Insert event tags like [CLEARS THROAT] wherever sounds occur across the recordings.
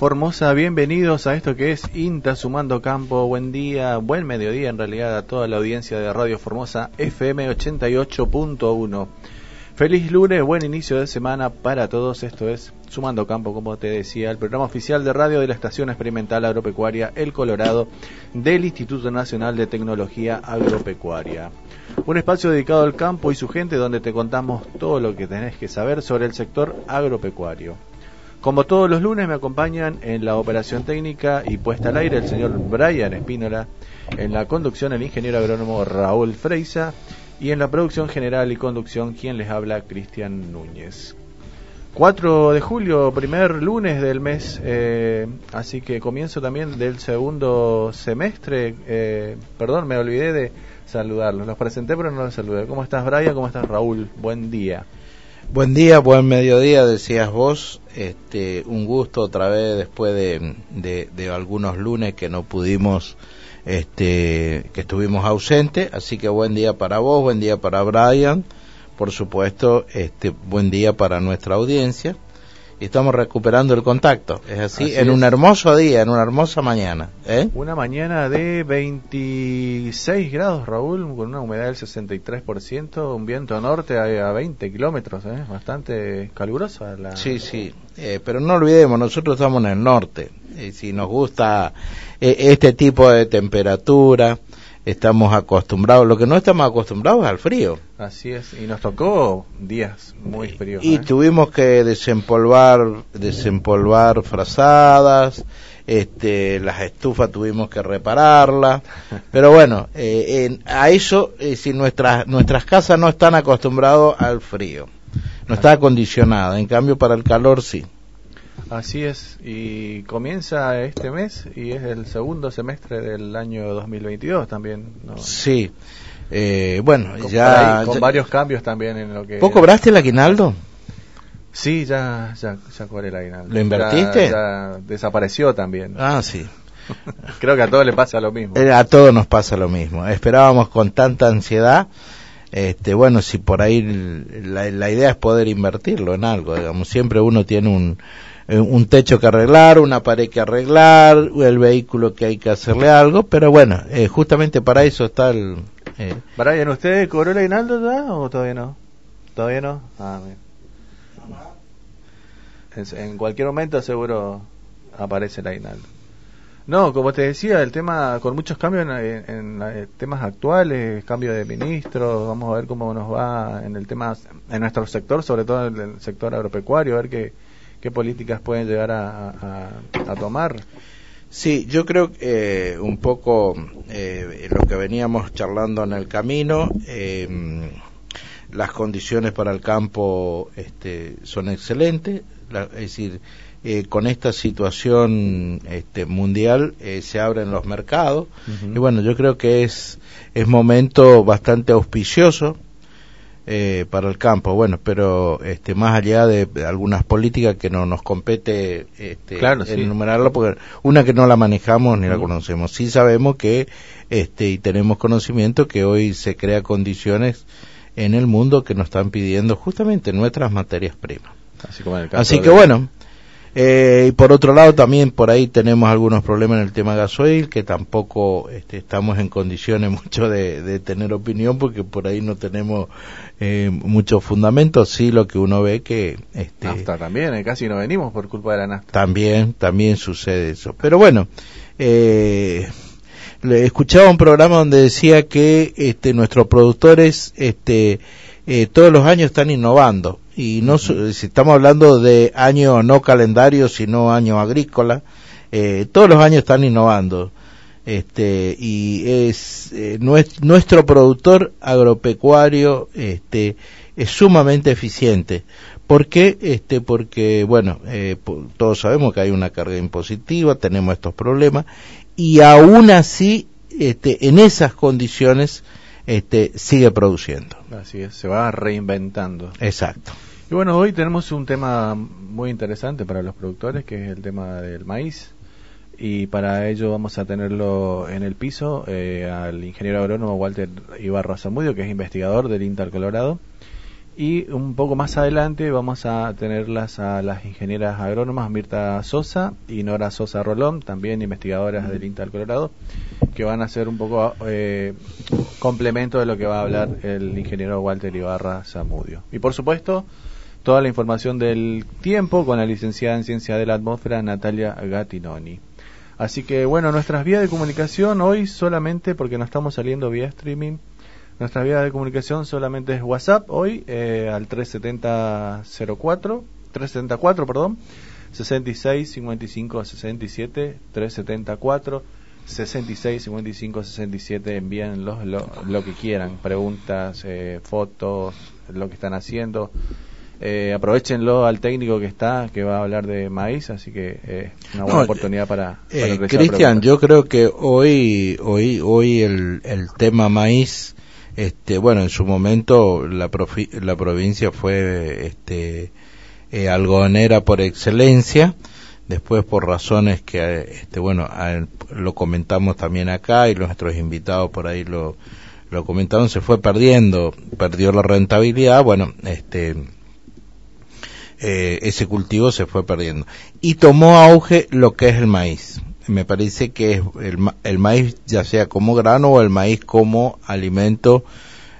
Formosa, bienvenidos a esto que es INTA Sumando Campo, buen día, buen mediodía en realidad a toda la audiencia de Radio Formosa FM 88.1. Feliz lunes, buen inicio de semana para todos, esto es Sumando Campo, como te decía, el programa oficial de radio de la Estación Experimental Agropecuaria El Colorado del Instituto Nacional de Tecnología Agropecuaria. Un espacio dedicado al campo y su gente donde te contamos todo lo que tenés que saber sobre el sector agropecuario. Como todos los lunes me acompañan en la operación técnica y puesta al aire el señor Brian Espínola, en la conducción el ingeniero agrónomo Raúl Freisa y en la producción general y conducción quien les habla Cristian Núñez. 4 de julio, primer lunes del mes, eh, así que comienzo también del segundo semestre. Eh, perdón, me olvidé de saludarlos. Los presenté pero no los saludé. ¿Cómo estás Brian? ¿Cómo estás Raúl? Buen día. Buen día, buen mediodía, decías vos. Este, un gusto otra vez después de, de, algunos lunes que no pudimos, este, que estuvimos ausentes. Así que buen día para vos, buen día para Brian. Por supuesto, este, buen día para nuestra audiencia y estamos recuperando el contacto. Es así, en un hermoso día, en una hermosa mañana. ¿eh? Una mañana de 26 grados, Raúl, con una humedad del 63%, un viento norte a, 20 kilómetros, ¿eh? bastante calurosa. La... Sí, sí, eh, pero no olvidemos, nosotros estamos en el norte. Y si nos gusta eh, este tipo de temperatura, estamos acostumbrados, lo que no estamos acostumbrados es al frío. Así es, y nos tocó días muy fríos. Y ¿eh? tuvimos que desempolvar, desempolvar frazadas, este, las estufas tuvimos que repararlas, [LAUGHS] pero bueno, eh, a eso, eh, si nuestras, nuestras casas no están acostumbrados al frío, no está acondicionada, en cambio para el calor sí. Así es, y comienza este mes y es el segundo semestre del año 2022 también. ¿no? Sí, eh, bueno, ya... con varios cambios también en lo que... ¿Vos cobraste el aguinaldo? Sí, ya, ya, ya cobré el aguinaldo. ¿Lo invertiste? Ya, desapareció también. Ah, sí. [LAUGHS] Creo que a todos le pasa lo mismo. Eh, a todos nos pasa lo mismo. Esperábamos con tanta ansiedad este, bueno, si por ahí la, la, idea es poder invertirlo en algo, digamos, siempre uno tiene un, eh, un techo que arreglar, una pared que arreglar, el vehículo que hay que hacerle algo, pero bueno, eh, justamente para eso está el... Eh. Brian, ¿usted cobró el aguinaldo ya o todavía no? ¿Todavía no? Ah, en cualquier momento seguro aparece el aguinaldo. No, como te decía, el tema con muchos cambios en, en, temas actuales, cambio de ministro, vamos a ver cómo nos va en el tema, en nuestro sector, sobre todo en el sector agropecuario, a ver qué, qué políticas pueden llegar a, tomar. Sí, yo creo que eh, un poco eh, lo que veníamos charlando en el camino, em, las condiciones para el campo este, son excelentes, es decir, eh, con esta situación este, mundial se abren los mercados. Y bueno, yo creo que es, es momento bastante auspicioso eh, para el campo. Bueno, pero este, más allá de, algunas políticas que no nos compete este, enumerarlo, porque una que no la manejamos ni la conocemos. Sí sabemos que, este, y tenemos conocimiento que hoy se crea condiciones en el mundo que nos están pidiendo justamente nuestras materias primas. Así, que bueno, eh, y por otro lado, también por ahí tenemos algunos problemas en el tema gasoil, que tampoco este, estamos en condiciones [LAUGHS] mucho de, tener opinión, porque por ahí no tenemos eh, muchos fundamentos. Sí, lo que uno ve que. Este, nafta también, eh, casi no venimos por culpa de la nafta. También, también sucede eso. Pero bueno, eh, escuchaba un programa donde decía que este, nuestros productores este, eh, todos los años están innovando y no si estamos hablando de año no calendario sino año agrícola eh, todos los años están innovando este y es eh, nuestro productor agropecuario este es sumamente eficiente ¿Por qué? Este, porque, bueno, eh, todos sabemos que hay una carga impositiva, tenemos estos problemas, y aún así, este, en esas condiciones, este, sigue produciendo. Así es, se va reinventando. Exacto. Y bueno, hoy tenemos un tema muy interesante para los productores, que es el tema del maíz. Y para ello vamos a tenerlo en el piso eh, al ingeniero agrónomo Walter Ibarra Zamudio, que es investigador del Inter Colorado. Y un poco más adelante vamos a tenerlas a las ingenieras agrónomas Mirta Sosa y Nora Sosa Rolón, también investigadoras del INTA del Colorado, que van a hacer un poco eh, complemento de lo que va a hablar el ingeniero Walter Ibarra Zamudio. Y por supuesto, toda la información del tiempo con la licenciada en Ciencia de la Atmósfera Natalia Gattinoni. Así que bueno, nuestras vías de comunicación hoy solamente porque no estamos saliendo vía streaming nuestra vía de comunicación solamente es WhatsApp hoy eh, al 37004, 374, perdón, 66 55 67 374 66 55 67 envíen lo, lo, que quieran, preguntas, eh, fotos, lo que están haciendo. Eh, aprovechenlo al técnico que está, que va a hablar de maíz, así que es una buena oportunidad para, para Cristian, yo creo que hoy, hoy, hoy el, el tema maíz este, bueno, en su momento la, la provincia fue este, eh, algodonera por excelencia, después por razones que, este, bueno, lo comentamos también acá y nuestros invitados por ahí lo, lo comentaron, se fue perdiendo, perdió la rentabilidad, bueno, este, eh, ese cultivo se fue perdiendo. Y tomó auge lo que es el maíz. Me parece que es el, el, maíz ya sea como grano o el maíz como alimento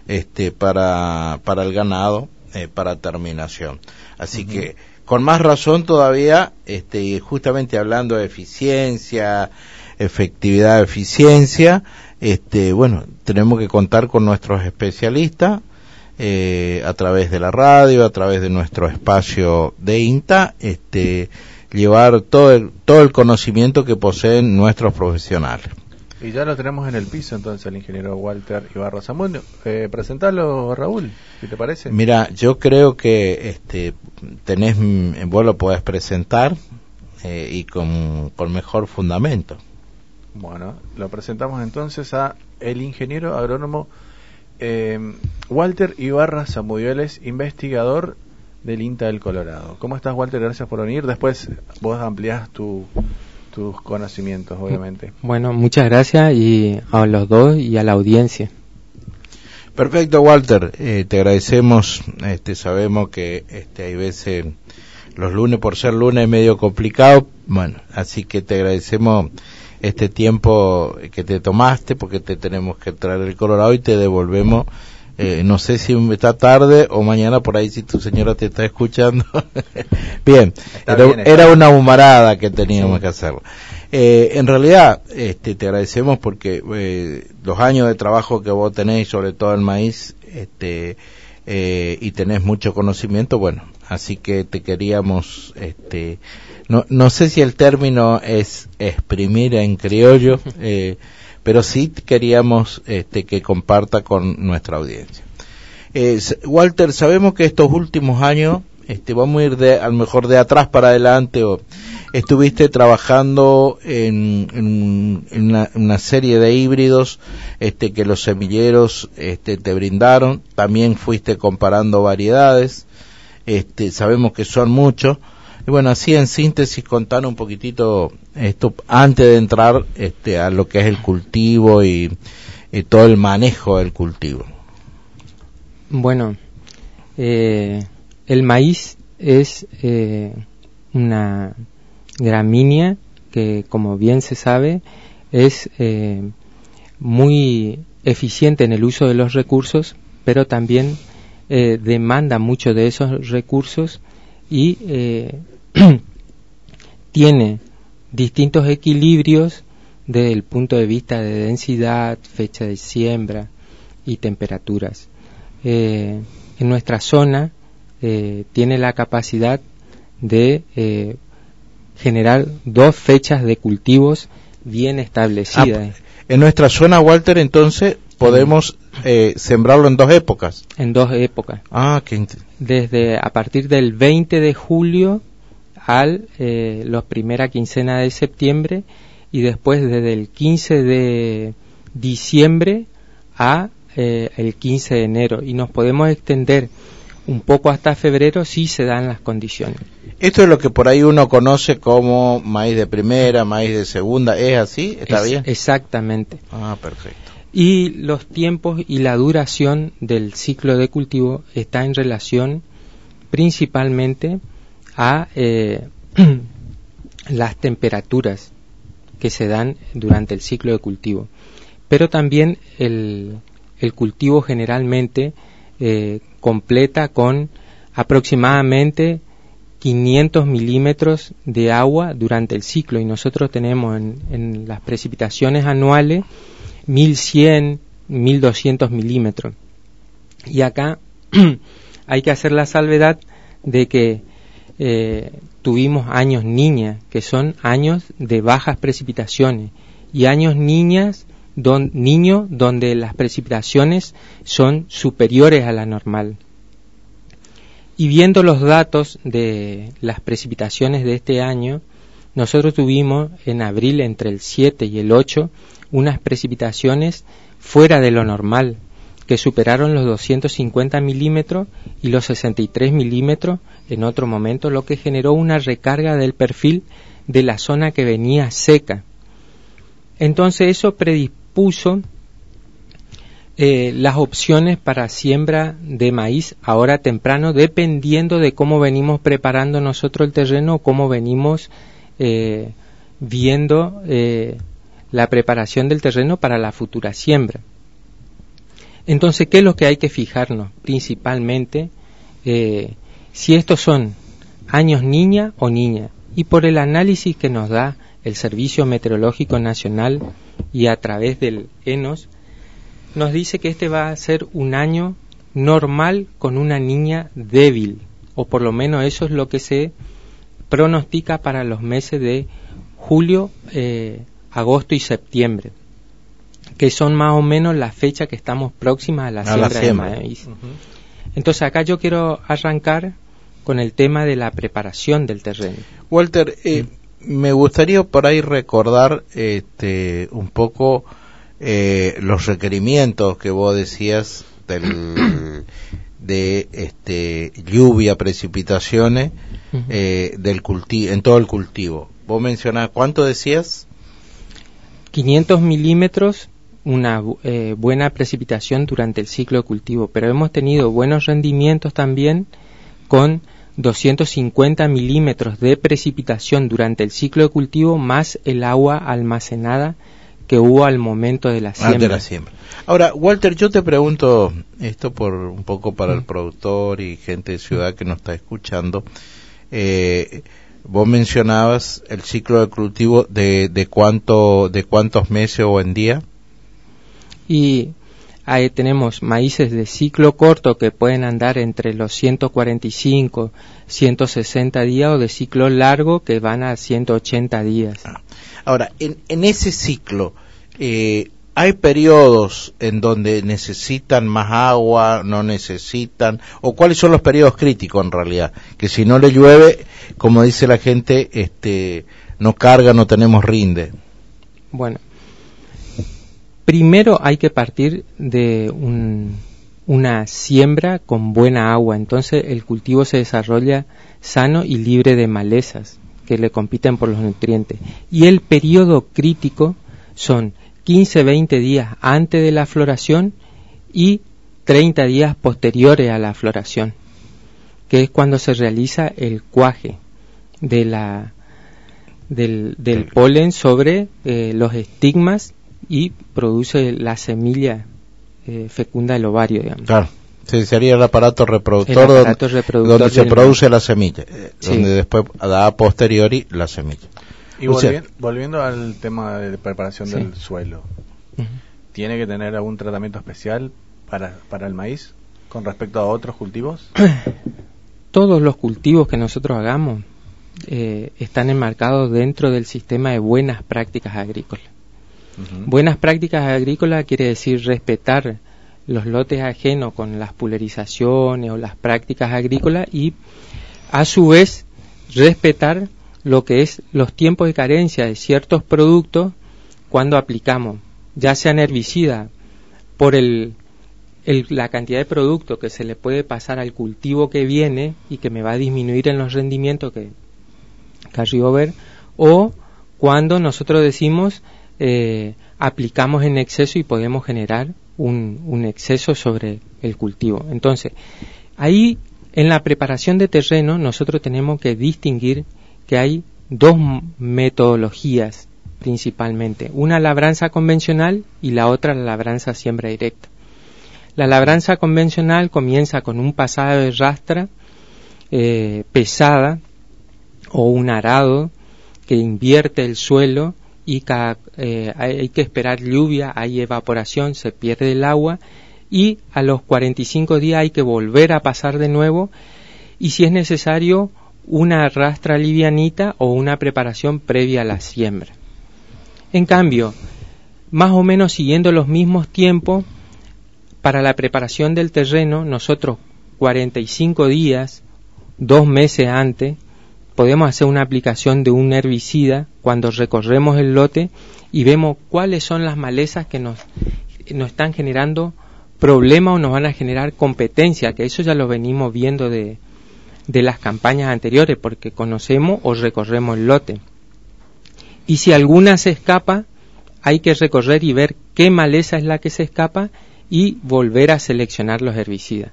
este para para el ganado eh, para terminación. Así que con más razón todavía este justamente hablando de eficiencia efectividad eficiencia este bueno tenemos que contar con nuestros especialistas eh, a través de la radio a través de nuestro espacio de INTA este llevar todo el, todo el conocimiento que poseen nuestros profesionales. Y ya lo tenemos en el piso entonces el ingeniero Walter Ibarra Zamudio. Eh, presentalo Raúl, si te parece. Mira, yo creo que este tenés, vos lo podés presentar eh, y con, con mejor fundamento. Bueno, lo presentamos entonces a el ingeniero agrónomo eh, Walter Ibarra Zamudioles, investigador del INTA del Colorado. ¿Cómo estás, Walter? Gracias por venir. Después vos ampliás tu, tus conocimientos, obviamente. Bueno, muchas gracias y a los dos y a la audiencia. Perfecto, Walter. Eh, te agradecemos. Este, sabemos que este, hay veces los lunes, por ser lunes, es medio complicado. Bueno, así que te agradecemos este tiempo que te tomaste porque te tenemos que traer el Colorado y te devolvemos eh, no sé si está tarde o mañana por ahí si tu señora te está escuchando. [LAUGHS] bien, era, una humarada que teníamos que hacer. Eh, en realidad, este, te agradecemos porque eh, los años de trabajo que vos tenéis, sobre todo el maíz, este, y tenés mucho conocimiento, bueno, así que te queríamos, este, no, no sé si el término es exprimir en criollo, [LAUGHS] pero sí queríamos este, que comparta con nuestra audiencia. Eh, Walter, sabemos que estos últimos años, este, vamos a ir de, a lo mejor de atrás para adelante, o estuviste trabajando en, una, serie de híbridos este, que los semilleros este, te brindaron, también fuiste comparando variedades, este, sabemos que son muchos, y bueno, así en síntesis contar un poquitito esto antes de entrar este, a lo que es el cultivo y, todo el manejo del cultivo. Bueno, eh, el maíz es eh, una gramínea que, como bien se sabe, es eh, muy eficiente en el uso de los recursos, pero también demanda mucho de esos recursos y [CLEARS THROAT] tiene distintos equilibrios desde el punto de vista de densidad, fecha de siembra y temperaturas. Eh, en nuestra zona eh, tiene la capacidad de eh, generar dos fechas de cultivos bien establecidas. Ah, en nuestra zona, Walter, entonces podemos sembrarlo en dos épocas. En dos épocas. Ah, Desde a partir del 20 de julio al eh, la primera quincena de septiembre y después desde el 15 de diciembre a eh, el 15 de enero y nos podemos extender un poco hasta febrero si se dan las condiciones. Esto es lo que por ahí uno conoce como maíz de primera, maíz de segunda, ¿es así? ¿Está bien? Exactamente. Ah, perfecto. Y los tiempos y la duración del ciclo de cultivo está en relación principalmente a eh, [CLEARS THROAT] las temperaturas que se dan durante el ciclo de cultivo. Pero también el, cultivo generalmente eh, completa con aproximadamente 500 milímetros de agua durante el ciclo y nosotros tenemos en, en las precipitaciones anuales 1100, 1200 milímetros. Y acá [CLEARS THROAT] hay que hacer la salvedad de que eh, tuvimos años niñas, que son años de bajas precipitaciones, y años niñas, don, niños donde las precipitaciones son superiores a la normal. Y viendo los datos de las precipitaciones de este año, nosotros tuvimos en abril entre el 7 y el 8 unas precipitaciones fuera de lo normal, que superaron los 250 milímetros y los 63 milímetros en otro momento, lo que generó una recarga del perfil de la zona que venía seca. Entonces eso predispuso eh, las opciones para siembra de maíz ahora temprano, dependiendo de cómo venimos preparando nosotros el terreno o cómo venimos eh, viendo eh, la preparación del terreno para la futura siembra. Entonces, ¿qué es lo que hay que fijarnos? Principalmente, eh, si estos son años niña o niña. Y por el análisis que nos da el Servicio Meteorológico Nacional y a través del ENOS, nos dice que este va a ser un año normal con una niña débil, o por lo menos eso es lo que se pronostica para los meses de julio, eh, agosto y septiembre, que son más o menos la fecha que estamos próximas a la, siembra, de maíz. Entonces acá yo quiero arrancar con el tema de la preparación del terreno. Walter, eh, me gustaría por ahí recordar este, un poco eh, los requerimientos que vos decías del, [COUGHS] de este, lluvia, precipitaciones eh, del cultivo, en todo el cultivo. Vos mencionás, ¿cuánto decías? 500 milímetros, una eh, buena precipitación durante el ciclo de cultivo, pero hemos tenido buenos rendimientos también con 250 milímetros de precipitación durante el ciclo de cultivo más el agua almacenada que hubo al momento de la siembra. la siembra. Ahora, Walter, yo te pregunto esto por un poco para el mm. productor y gente de ciudad que nos está escuchando. Eh, Vos mencionabas el ciclo de cultivo de, de, cuánto, de cuántos meses o en día. Y ahí tenemos maíces de ciclo corto que pueden andar entre los 145, 160 días o de ciclo largo que van a 180 días. Ah. Ahora, en, en ese ciclo, eh, hay periodos en donde necesitan más agua, no necesitan, o cuáles son los periodos críticos en realidad, que si no le llueve, como dice la gente, este, no carga, no tenemos rinde. Bueno, primero hay que partir de una siembra con buena agua, entonces el cultivo se desarrolla sano y libre de malezas que le compiten por los nutrientes. Y el periodo crítico son 15-20 días antes de la floración y 30 días posteriores a la floración, que es cuando se realiza el cuaje de la, del, polen sobre eh, los estigmas y produce la semilla eh, fecunda del ovario, digamos. Claro. Sí, sería el aparato reproductor, donde, se produce la semilla, eh, donde después da a posteriori la semilla. Y volviendo, al tema de preparación del suelo, ¿tiene que tener algún tratamiento especial para, para el maíz con respecto a otros cultivos? [CLEARS THROAT] Todos los cultivos que nosotros hagamos eh, están enmarcados dentro del sistema de buenas prácticas agrícolas. Buenas prácticas agrícolas quiere decir respetar los lotes ajenos con las pulverizaciones o las prácticas agrícolas y a su vez respetar lo que es los tiempos de carencia de ciertos productos cuando aplicamos, ya sean herbicidas, por el, la cantidad de producto que se le puede pasar al cultivo que viene y que me va a disminuir en los rendimientos que, que ver, o cuando nosotros decimos eh, aplicamos en exceso y podemos generar un, un exceso sobre el cultivo. Entonces, ahí en la preparación de terreno nosotros tenemos que distinguir que hay dos metodologías principalmente, una labranza convencional y la otra la labranza siembra directa. La labranza convencional comienza con un pasado de rastra eh, pesada o un arado que invierte el suelo y eh, hay que esperar lluvia, hay evaporación, se pierde el agua y a los 45 días hay que volver a pasar de nuevo y si es necesario una rastra livianita o una preparación previa a la siembra. En cambio, más o menos siguiendo los mismos tiempos, para la preparación del terreno, nosotros 45 días, dos meses antes, podemos hacer una aplicación de un herbicida cuando recorremos el lote y vemos cuáles son las malezas que nos, nos están generando problemas o nos van a generar competencia, que eso ya lo venimos viendo de, de las campañas anteriores, porque conocemos o recorremos el lote. Y si alguna se escapa, hay que recorrer y ver qué maleza es la que se escapa y volver a seleccionar los herbicidas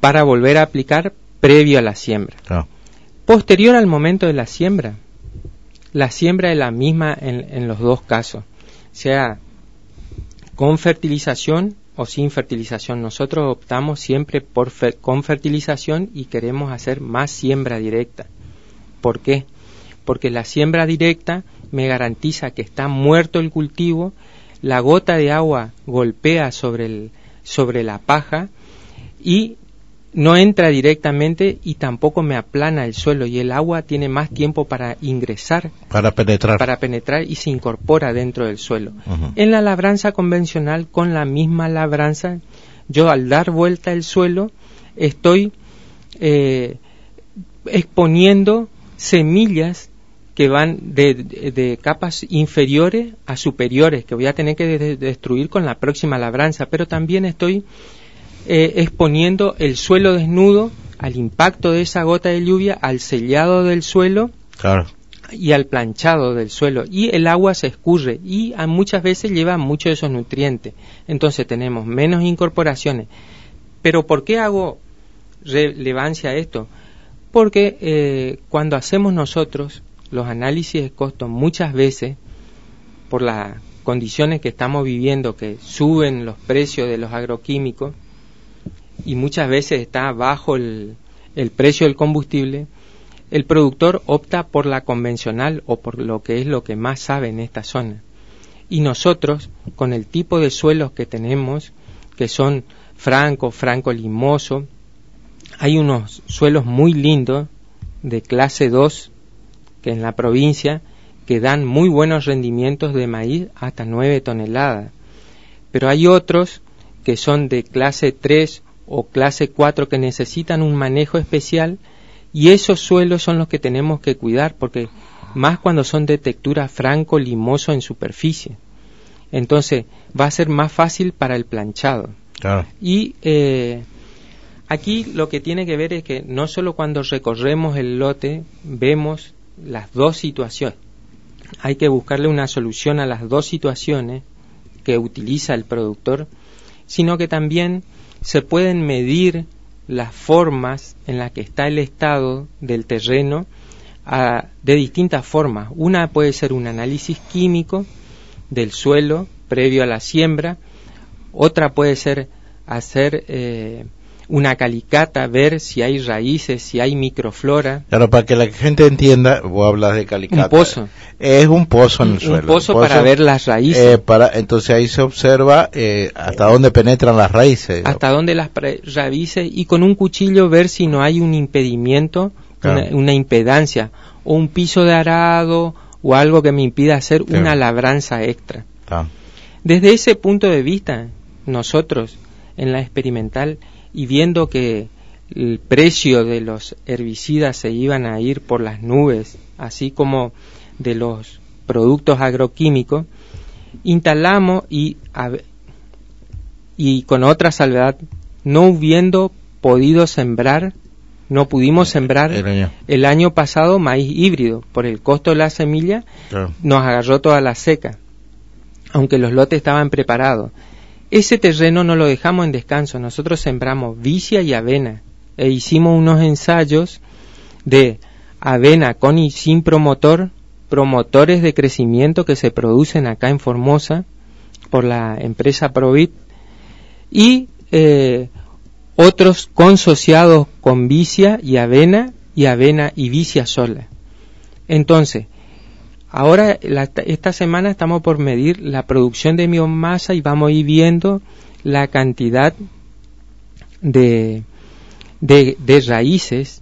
para volver a aplicar previo a la siembra. Posterior al momento de la siembra, la siembra es la misma en, los dos casos, sea con fertilización o sin fertilización. Nosotros optamos siempre por con fertilización y queremos hacer más siembra directa. ¿Por qué? Porque la siembra directa me garantiza que está muerto el cultivo, la gota de agua golpea sobre, la paja y no entra directamente y tampoco me aplana el suelo y el agua tiene más tiempo para ingresar para penetrar. para penetrar y se incorpora dentro del suelo. En la labranza convencional con la misma labranza yo al dar vuelta el suelo estoy eh, exponiendo semillas que van de, capas inferiores a superiores que voy a tener que destruir con la próxima labranza pero también estoy eh, exponiendo el suelo desnudo al impacto de esa gota de lluvia, al sellado del suelo y al planchado del suelo. Y el agua se escurre y a muchas veces lleva muchos de esos nutrientes. Entonces tenemos menos incorporaciones. Pero ¿por qué hago relevancia a esto? Porque eh, cuando hacemos nosotros los análisis de costo muchas veces, por las condiciones que estamos viviendo, que suben los precios de los agroquímicos, y muchas veces está bajo el, precio del combustible, el productor opta por la convencional o por lo que es lo que más sabe en esta zona. Y nosotros, con el tipo de suelos que tenemos, que son franco, franco limoso, hay unos suelos muy lindos de clase 2 que en la provincia que dan muy buenos rendimientos de maíz hasta 9 toneladas. Pero hay otros que son de clase 3 o clase 4 que necesitan un manejo especial y esos suelos son los que tenemos que cuidar porque más cuando son de textura franco limoso en superficie. Entonces va a ser más fácil para el planchado. Y eh, aquí lo que tiene que ver es que no solo cuando recorremos el lote vemos las dos situaciones, hay que buscarle una solución a las dos situaciones que utiliza el productor, sino que también se pueden medir las formas en las que está el estado del terreno de distintas formas. Una puede ser un análisis químico del suelo previo a la siembra, otra puede ser hacer eh, una calicata, ver si hay raíces, si hay microflora. Claro, para que la gente entienda, vos hablas de calicata. Un pozo. Es un pozo en el suelo. un pozo para ver las raíces. Eh, para, entonces ahí se observa eh, hasta dónde penetran las raíces. Hasta dónde las raíces y con un cuchillo ver si no hay un impedimento, una, impedancia, o un piso de arado o algo que me impida hacer una labranza extra. Desde ese punto de vista, nosotros en la experimental y viendo que el precio de los herbicidas se iban a ir por las nubes, así como de los productos agroquímicos, instalamos y, y con otra salvedad, no hubiendo podido sembrar, no pudimos sembrar el año, pasado maíz híbrido, por el costo de la semilla nos agarró toda la seca. aunque los lotes estaban preparados. Ese terreno no lo dejamos en descanso, nosotros sembramos vicia y avena. E hicimos unos ensayos de avena con y sin promotor, promotores de crecimiento que se producen acá en Formosa por la empresa Provit. Y eh, otros consociados con vicia y avena y avena y vicia sola. Entonces, Ahora, esta semana estamos por medir la producción de biomasa y vamos a ir viendo la cantidad de, de, raíces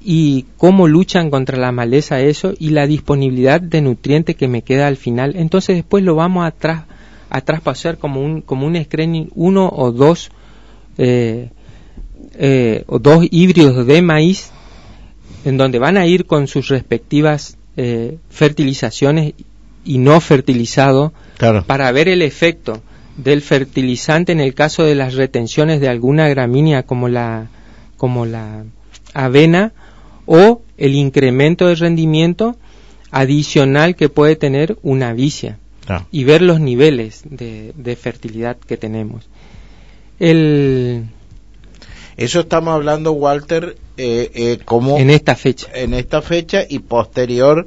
y cómo luchan contra la maleza eso y la disponibilidad de nutrientes que me queda al final. Entonces después lo vamos a, a traspasar como un, como un screening, uno o dos, eh, eh, o dos híbridos de maíz en donde van a ir con sus respectivas eh, fertilizaciones y no fertilizado para ver el efecto del fertilizante en el caso de las retenciones de alguna gramínea como la como la avena o el incremento de rendimiento adicional que puede tener una vicia y ver los niveles de, fertilidad que tenemos. El, Eso estamos hablando, Walter, eh, eh, como en esta fecha. en esta fecha y posterior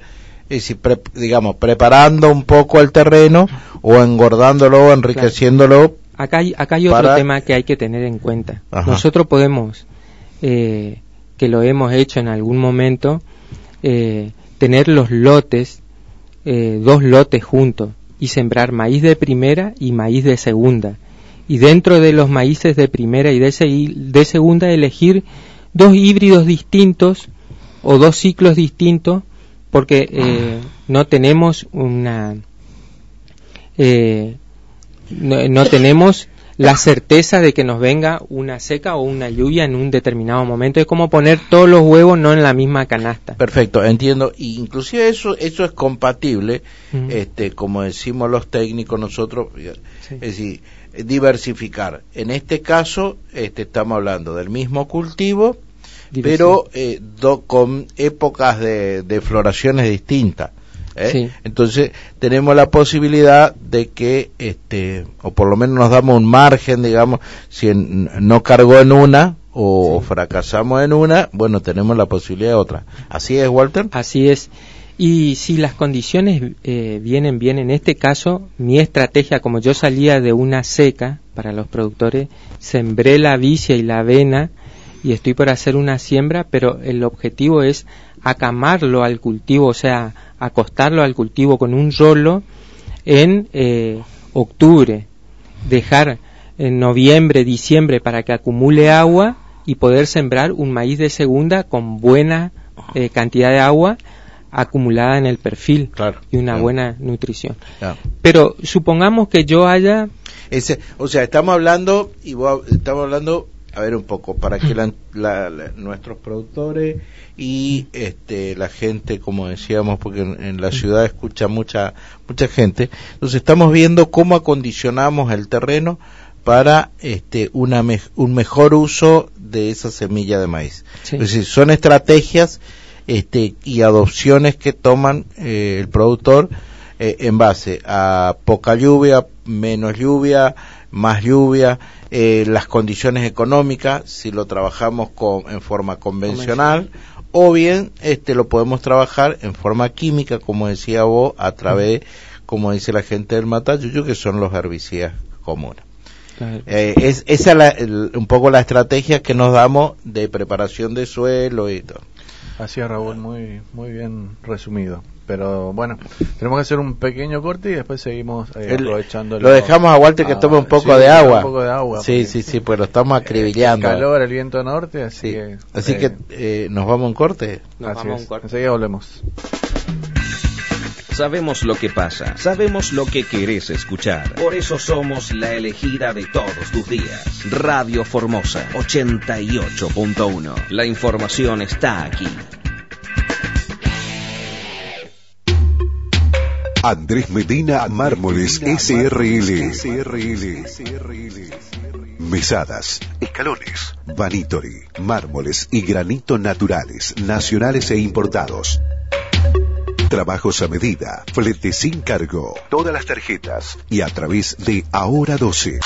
digamos preparando un poco el terreno o engordándolo o enriqueciéndolo acá hay acá hay otro tema que hay que tener en cuenta. Nosotros podemos eh, que lo hemos hecho en algún momento tener los lotes dos lotes juntos y sembrar maíz de primera y maíz de segunda y dentro de los maíces de primera y de, de segunda elegir dos híbridos distintos o dos ciclos distintos porque eh, no tenemos una eh, no, tenemos la certeza de que nos venga una seca o una lluvia en un determinado momento. Es como poner todos los huevos no en la misma canasta. Perfecto, entiendo. Y inclusive eso eso es compatible, este, como decimos los técnicos nosotros, es decir, diversificar. En este caso, este, estamos hablando del mismo cultivo, pero eh, con épocas de, floraciones distintas. ¿eh? Entonces tenemos la posibilidad de que, este, o por lo menos nos damos un margen, digamos, si no cargó en una o fracasamos en una, bueno, tenemos la posibilidad de otra. ¿Así es, Walter? Así es. Y si las condiciones eh, vienen bien, en este caso, mi estrategia, como yo salía de una seca para los productores, sembré la vicia y la avena y estoy por hacer una siembra, pero el objetivo es acamarlo al cultivo, o sea, acostarlo al cultivo con un rolo en eh, octubre, dejar en noviembre, diciembre para que acumule agua y poder sembrar un maíz de segunda con buena eh, cantidad de agua acumulada en el perfil y una buena nutrición. Pero supongamos que yo haya... Ese, o sea, estamos hablando, y estamos hablando, a ver un poco, para que nuestros productores y este, la gente, como decíamos, porque en, la ciudad escucha mucha, mucha gente, entonces estamos viendo cómo acondicionamos el terreno para este, una un mejor uso de esa semilla de maíz. Es decir, son estrategias este, y adopciones que toman eh, el productor eh, en base a poca lluvia, menos lluvia, más lluvia, eh, las condiciones económicas, si lo trabajamos con, en forma convencional, o bien este, lo podemos trabajar en forma química, como decía vos, a través, como dice la gente del Matayuyo, que son los herbicidas comunes. es, esa es un poco la estrategia que nos damos de preparación de suelo y todo. Así es, Raúl, muy, muy bien resumido. Pero bueno, tenemos que hacer un pequeño corte y después seguimos eh, aprovechando. Lo dejamos a Walter que tome un poco de agua. Un poco de agua. Sí, sí, sí, pues lo estamos [LAUGHS] acribillando. El calor, el viento norte, así que. Así que eh, nos vamos a un corte. Nos vamos a un corte. Enseguida volvemos. Sabemos lo que pasa, sabemos lo que querés escuchar. Por eso somos la elegida de todos tus días. Radio Formosa 88.1. La información está aquí. Andrés Medina Mármoles SRL. Mesadas, escalones, vanitori, mármoles y granito naturales, nacionales e importados Trabajos a medida, flete sin cargo, todas las tarjetas y a través de Ahora 12.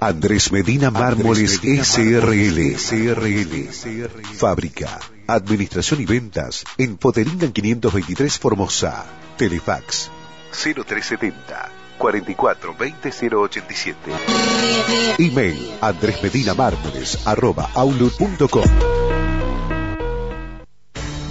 Andrés Medina Mármoles SRL. SRL. Fábrica, administración y ventas en Poteringan 523 Formosa. Telefax 0370 44 20 087. Email andresmedinamármoles arroba outlook.com.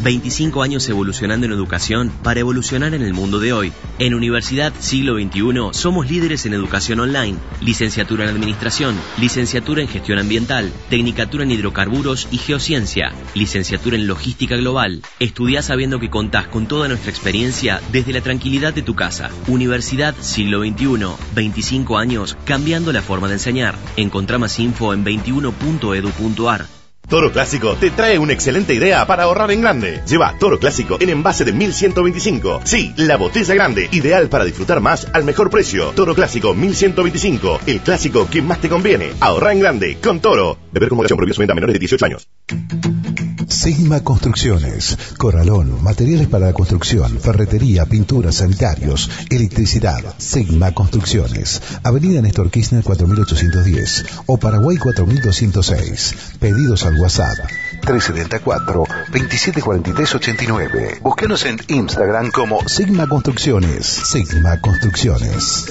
25 años evolucionando en educación para evolucionar en el mundo de hoy. En Universidad Siglo XXI somos líderes en educación online, licenciatura en administración, licenciatura en gestión ambiental, tecnicatura en hidrocarburos y geociencia, licenciatura en logística global. Estudia sabiendo que contás con toda nuestra experiencia desde la tranquilidad de tu casa. Universidad Siglo XXI, 25 años cambiando la forma de enseñar. Encontrá más info en 21.edu.ar. Toro Clásico te trae una excelente idea para ahorrar en grande. Lleva Toro Clásico en envase de 1125. Sí, la botella grande, ideal para disfrutar más al mejor precio. Toro Clásico 1125, el clásico que más te conviene. Ahorra en grande con Toro. Beber con moderación prohibido su venta menores de 18 años. Sigma Construcciones, Corralón, materiales para la construcción, ferretería, pintura, sanitarios, electricidad. Sigma Construcciones, Avenida Néstor Kirchner 4810 o Paraguay 4206. Pedidos al WhatsApp 374 2743 89. Búsquenos en Instagram como Sigma Construcciones. Sigma Construcciones.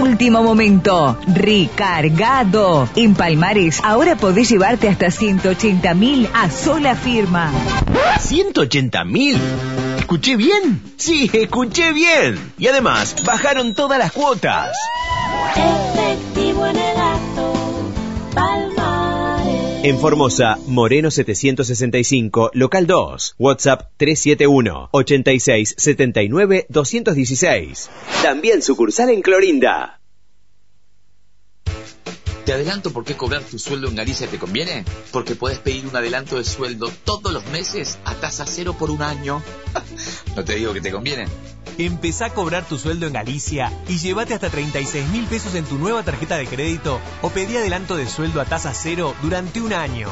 Último momento, recargado. En Palmares, ahora podés llevarte hasta 180 mil a sola firma. ¿180 mil? ¿Escuché bien? Sí, escuché bien. Y además, bajaron todas las cuotas. Efectivo En Formosa, Moreno 765, local 2, WhatsApp 371 86 79 216. También sucursal en Clorinda. Te adelanto por qué cobrar tu sueldo en Galicia te conviene. Porque puedes pedir un adelanto de sueldo todos los meses a tasa cero por un año. [LAUGHS] no te digo que te conviene. Empezá a cobrar tu sueldo en Galicia y llévate hasta 36 mil pesos en tu nueva tarjeta de crédito o pedí adelanto de sueldo a tasa cero durante un año.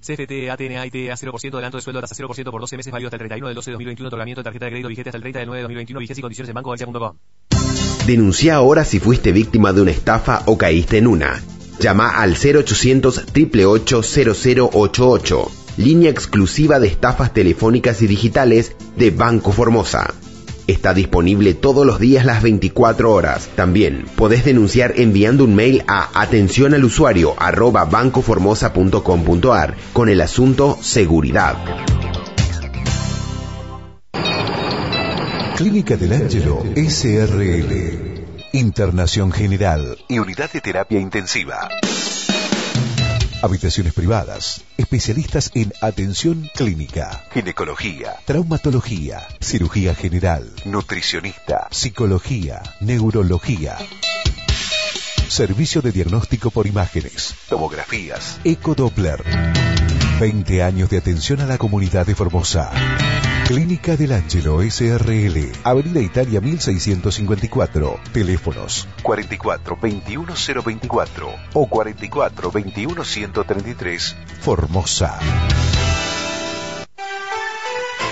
CFT, ATNA, IT, a 0%, adelanto de sueldo a tasa 0% por 12 meses, válido hasta el 31 del 12 de 2021, otorgamiento de tarjeta de crédito vigente hasta el 30 del 9 de 2021, vigencia y condiciones en bancogalicia.com. Denuncia ahora si fuiste víctima de una estafa o caíste en una. Llama al 0800 888 0088, línea exclusiva de estafas telefónicas y digitales de Banco Formosa. Está disponible todos los días las 24 horas. También podés denunciar enviando un mail a atención al usuario arroba bancoformosa.com.ar con el asunto seguridad. Clínica del Ángelo SRL. Internación General y Unidad de Terapia Intensiva. Habitaciones privadas. Especialistas en atención clínica, ginecología, traumatología, cirugía general, nutricionista, psicología, neurología. Servicio de diagnóstico por imágenes, tomografías, ecodoppler. 20 años de atención a la comunidad de Formosa. Clínica del Ángelo SRL, Avenida Italia 1654, teléfonos 44 21 024 o 44 21 133, Formosa.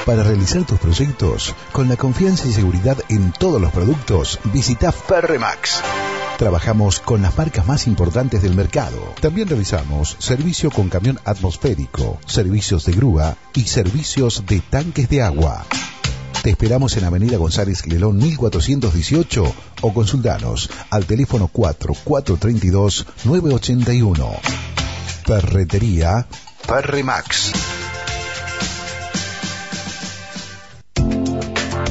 Para realizar tus proyectos, con la confianza y seguridad en todos los productos, visita Ferremax. Trabajamos con las marcas más importantes del mercado. También realizamos servicio con camión atmosférico, servicios de grúa y servicios de tanques de agua. Te esperamos en Avenida González Lelón 1418 o consultanos al teléfono 4432 981. Ferretería Ferremax.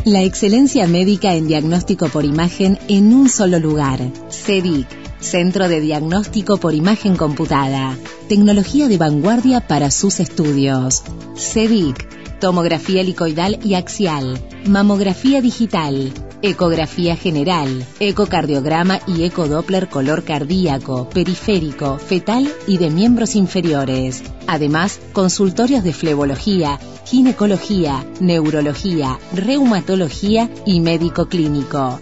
La excelencia médica en diagnóstico por imagen en un solo lugar. CEDIC, Centro de Diagnóstico por Imagen Computada. Tecnología de vanguardia para sus estudios. CEDIC, tomografía helicoidal y axial, mamografía digital, ecografía general, ecocardiograma y ecodoppler color cardíaco, periférico, fetal y de miembros inferiores. Además, consultorios de flebología, ginecología, neurología, reumatología y médico clínico.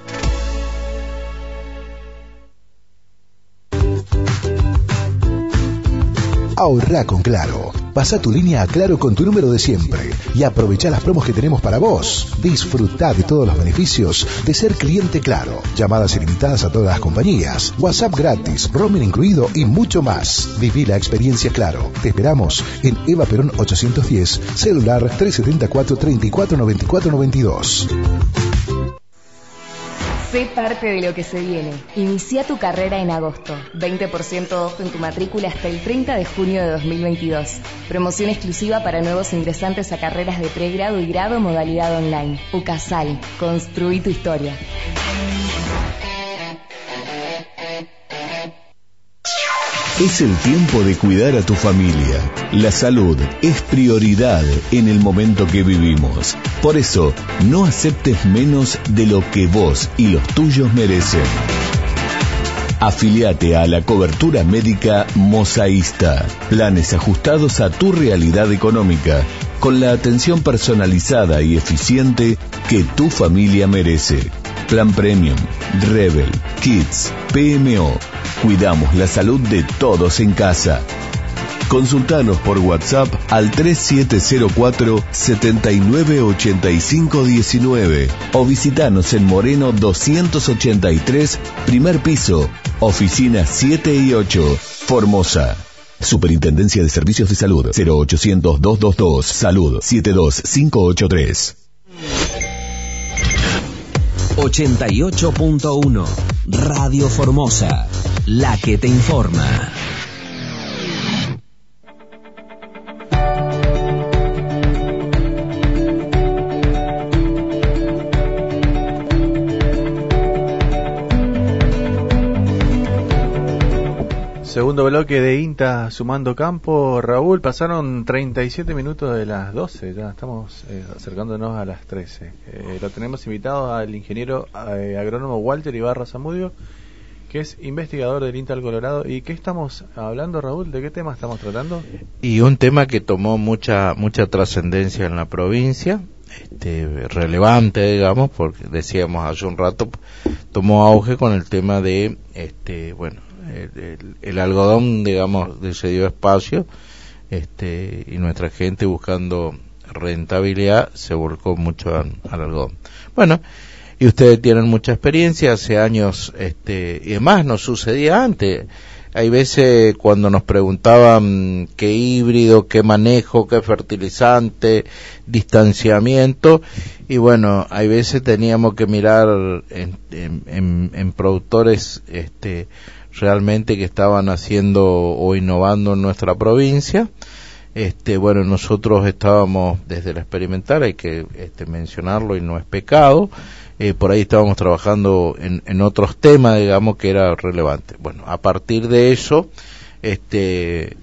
Ahorra con Claro. Pasa tu línea a Claro con tu número de siempre y aprovecha las promos que tenemos para vos. Disfruta de todos los beneficios de ser cliente Claro. Llamadas ilimitadas a todas las compañías, WhatsApp gratis, roaming incluido y mucho más. Viví la experiencia Claro. Te esperamos en Eva Perón 810, celular 374 34 94 92. Sé parte de lo que se viene. Inicia tu carrera en agosto. 20% off en tu matrícula hasta el 30 de junio de 2022. Promoción exclusiva para nuevos ingresantes a carreras de pregrado y grado modalidad online. UCASAL. Construí tu historia. Es el tiempo de cuidar a tu familia. La salud es prioridad en el momento que vivimos. Por eso, no aceptes menos de lo que vos y los tuyos merecen. Afiliate a la cobertura médica Mosaísta. Planes ajustados a tu realidad económica, con la atención personalizada y eficiente que tu familia merece. Plan Premium, Rebel, Kids, PMO. Cuidamos la salud de todos en casa. Consultanos por WhatsApp al 3704-798519 o visitanos en Moreno 283, primer piso, oficinas 7 y 8, Formosa. Superintendencia de Servicios de Salud 0800-222 Salud 72583. 88.1 Radio Formosa, la que te informa. Segundo bloque de INTA sumando campo. Raúl, pasaron 37 minutos de las 12, ya estamos eh, acercándonos a las 13. Eh, lo tenemos invitado al ingeniero eh, agrónomo Walter Ibarra Zamudio, que es investigador del INTA del Colorado. ¿Y qué estamos hablando, Raúl? ¿De qué tema estamos tratando? Y un tema que tomó mucha mucha trascendencia en la provincia, este, relevante, digamos, porque decíamos hace un rato, tomó auge con el tema de, este, bueno, el, el- algodón, digamos, se dio espacio, este, y nuestra gente buscando rentabilidad se volcó mucho al, al algodón. Bueno, y ustedes tienen mucha experiencia, hace años, este, y además nos sucedía antes. Hay veces cuando nos preguntaban qué híbrido, qué manejo, qué fertilizante, distanciamiento, y bueno, hay veces teníamos que mirar en, en- en- en productores este, realmente que estaban haciendo o innovando en nuestra provincia. Este, bueno, nosotros estábamos desde la experimental, hay que este, mencionarlo y no es pecado. Eh, por ahí estábamos trabajando en, en otros temas, digamos, que era relevante. Bueno, a partir de eso, este,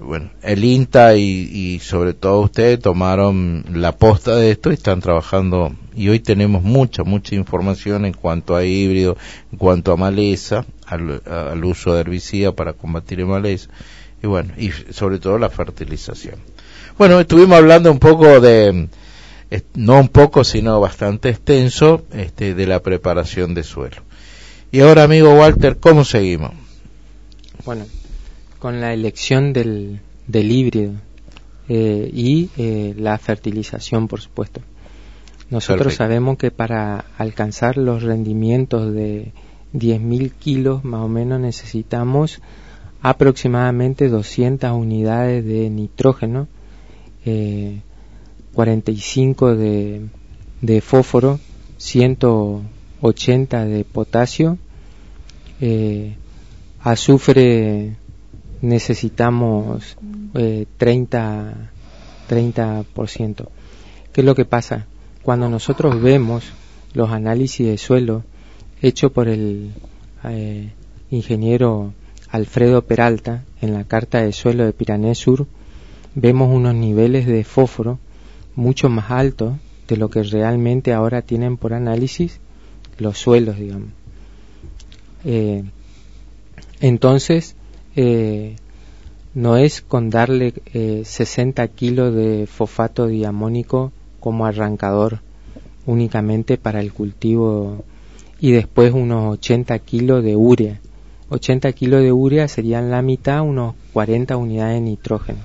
bueno, el INTA y, y sobre todo ustedes tomaron la posta de esto y están trabajando y hoy tenemos mucha, mucha información en cuanto a híbrido, en cuanto a maleza, al, al uso de herbicida para combatir el maleza y bueno, y sobre todo la fertilización. Bueno, estuvimos hablando un poco de, eh, no un poco, sino bastante extenso, este, de la preparación de suelo. Y ahora, amigo Walter, ¿cómo seguimos? Bueno, con la elección del, del híbrido eh, y eh, la fertilización, por supuesto. Nosotros Perfecto. sabemos que para alcanzar los rendimientos de 10.000 kilos, más o menos necesitamos aproximadamente 200 unidades de nitrógeno, eh, 45 de, de fósforo, 180 de potasio, eh, azufre necesitamos eh, 30, 30%. ¿Qué es lo que pasa? Cuando nosotros vemos los análisis de suelo, hecho por el eh, ingeniero Alfredo Peralta en la carta de suelo de Piranés Sur, vemos unos niveles de fósforo mucho más altos de lo que realmente ahora tienen por análisis los suelos, digamos. Eh, entonces, eh, no es con darle 60 kilos de fosfato diamónico como arrancador únicamente para el cultivo y después unos 80 kilos de urea. 80 kilos de urea serían la mitad, unos 40 unidades de nitrógeno.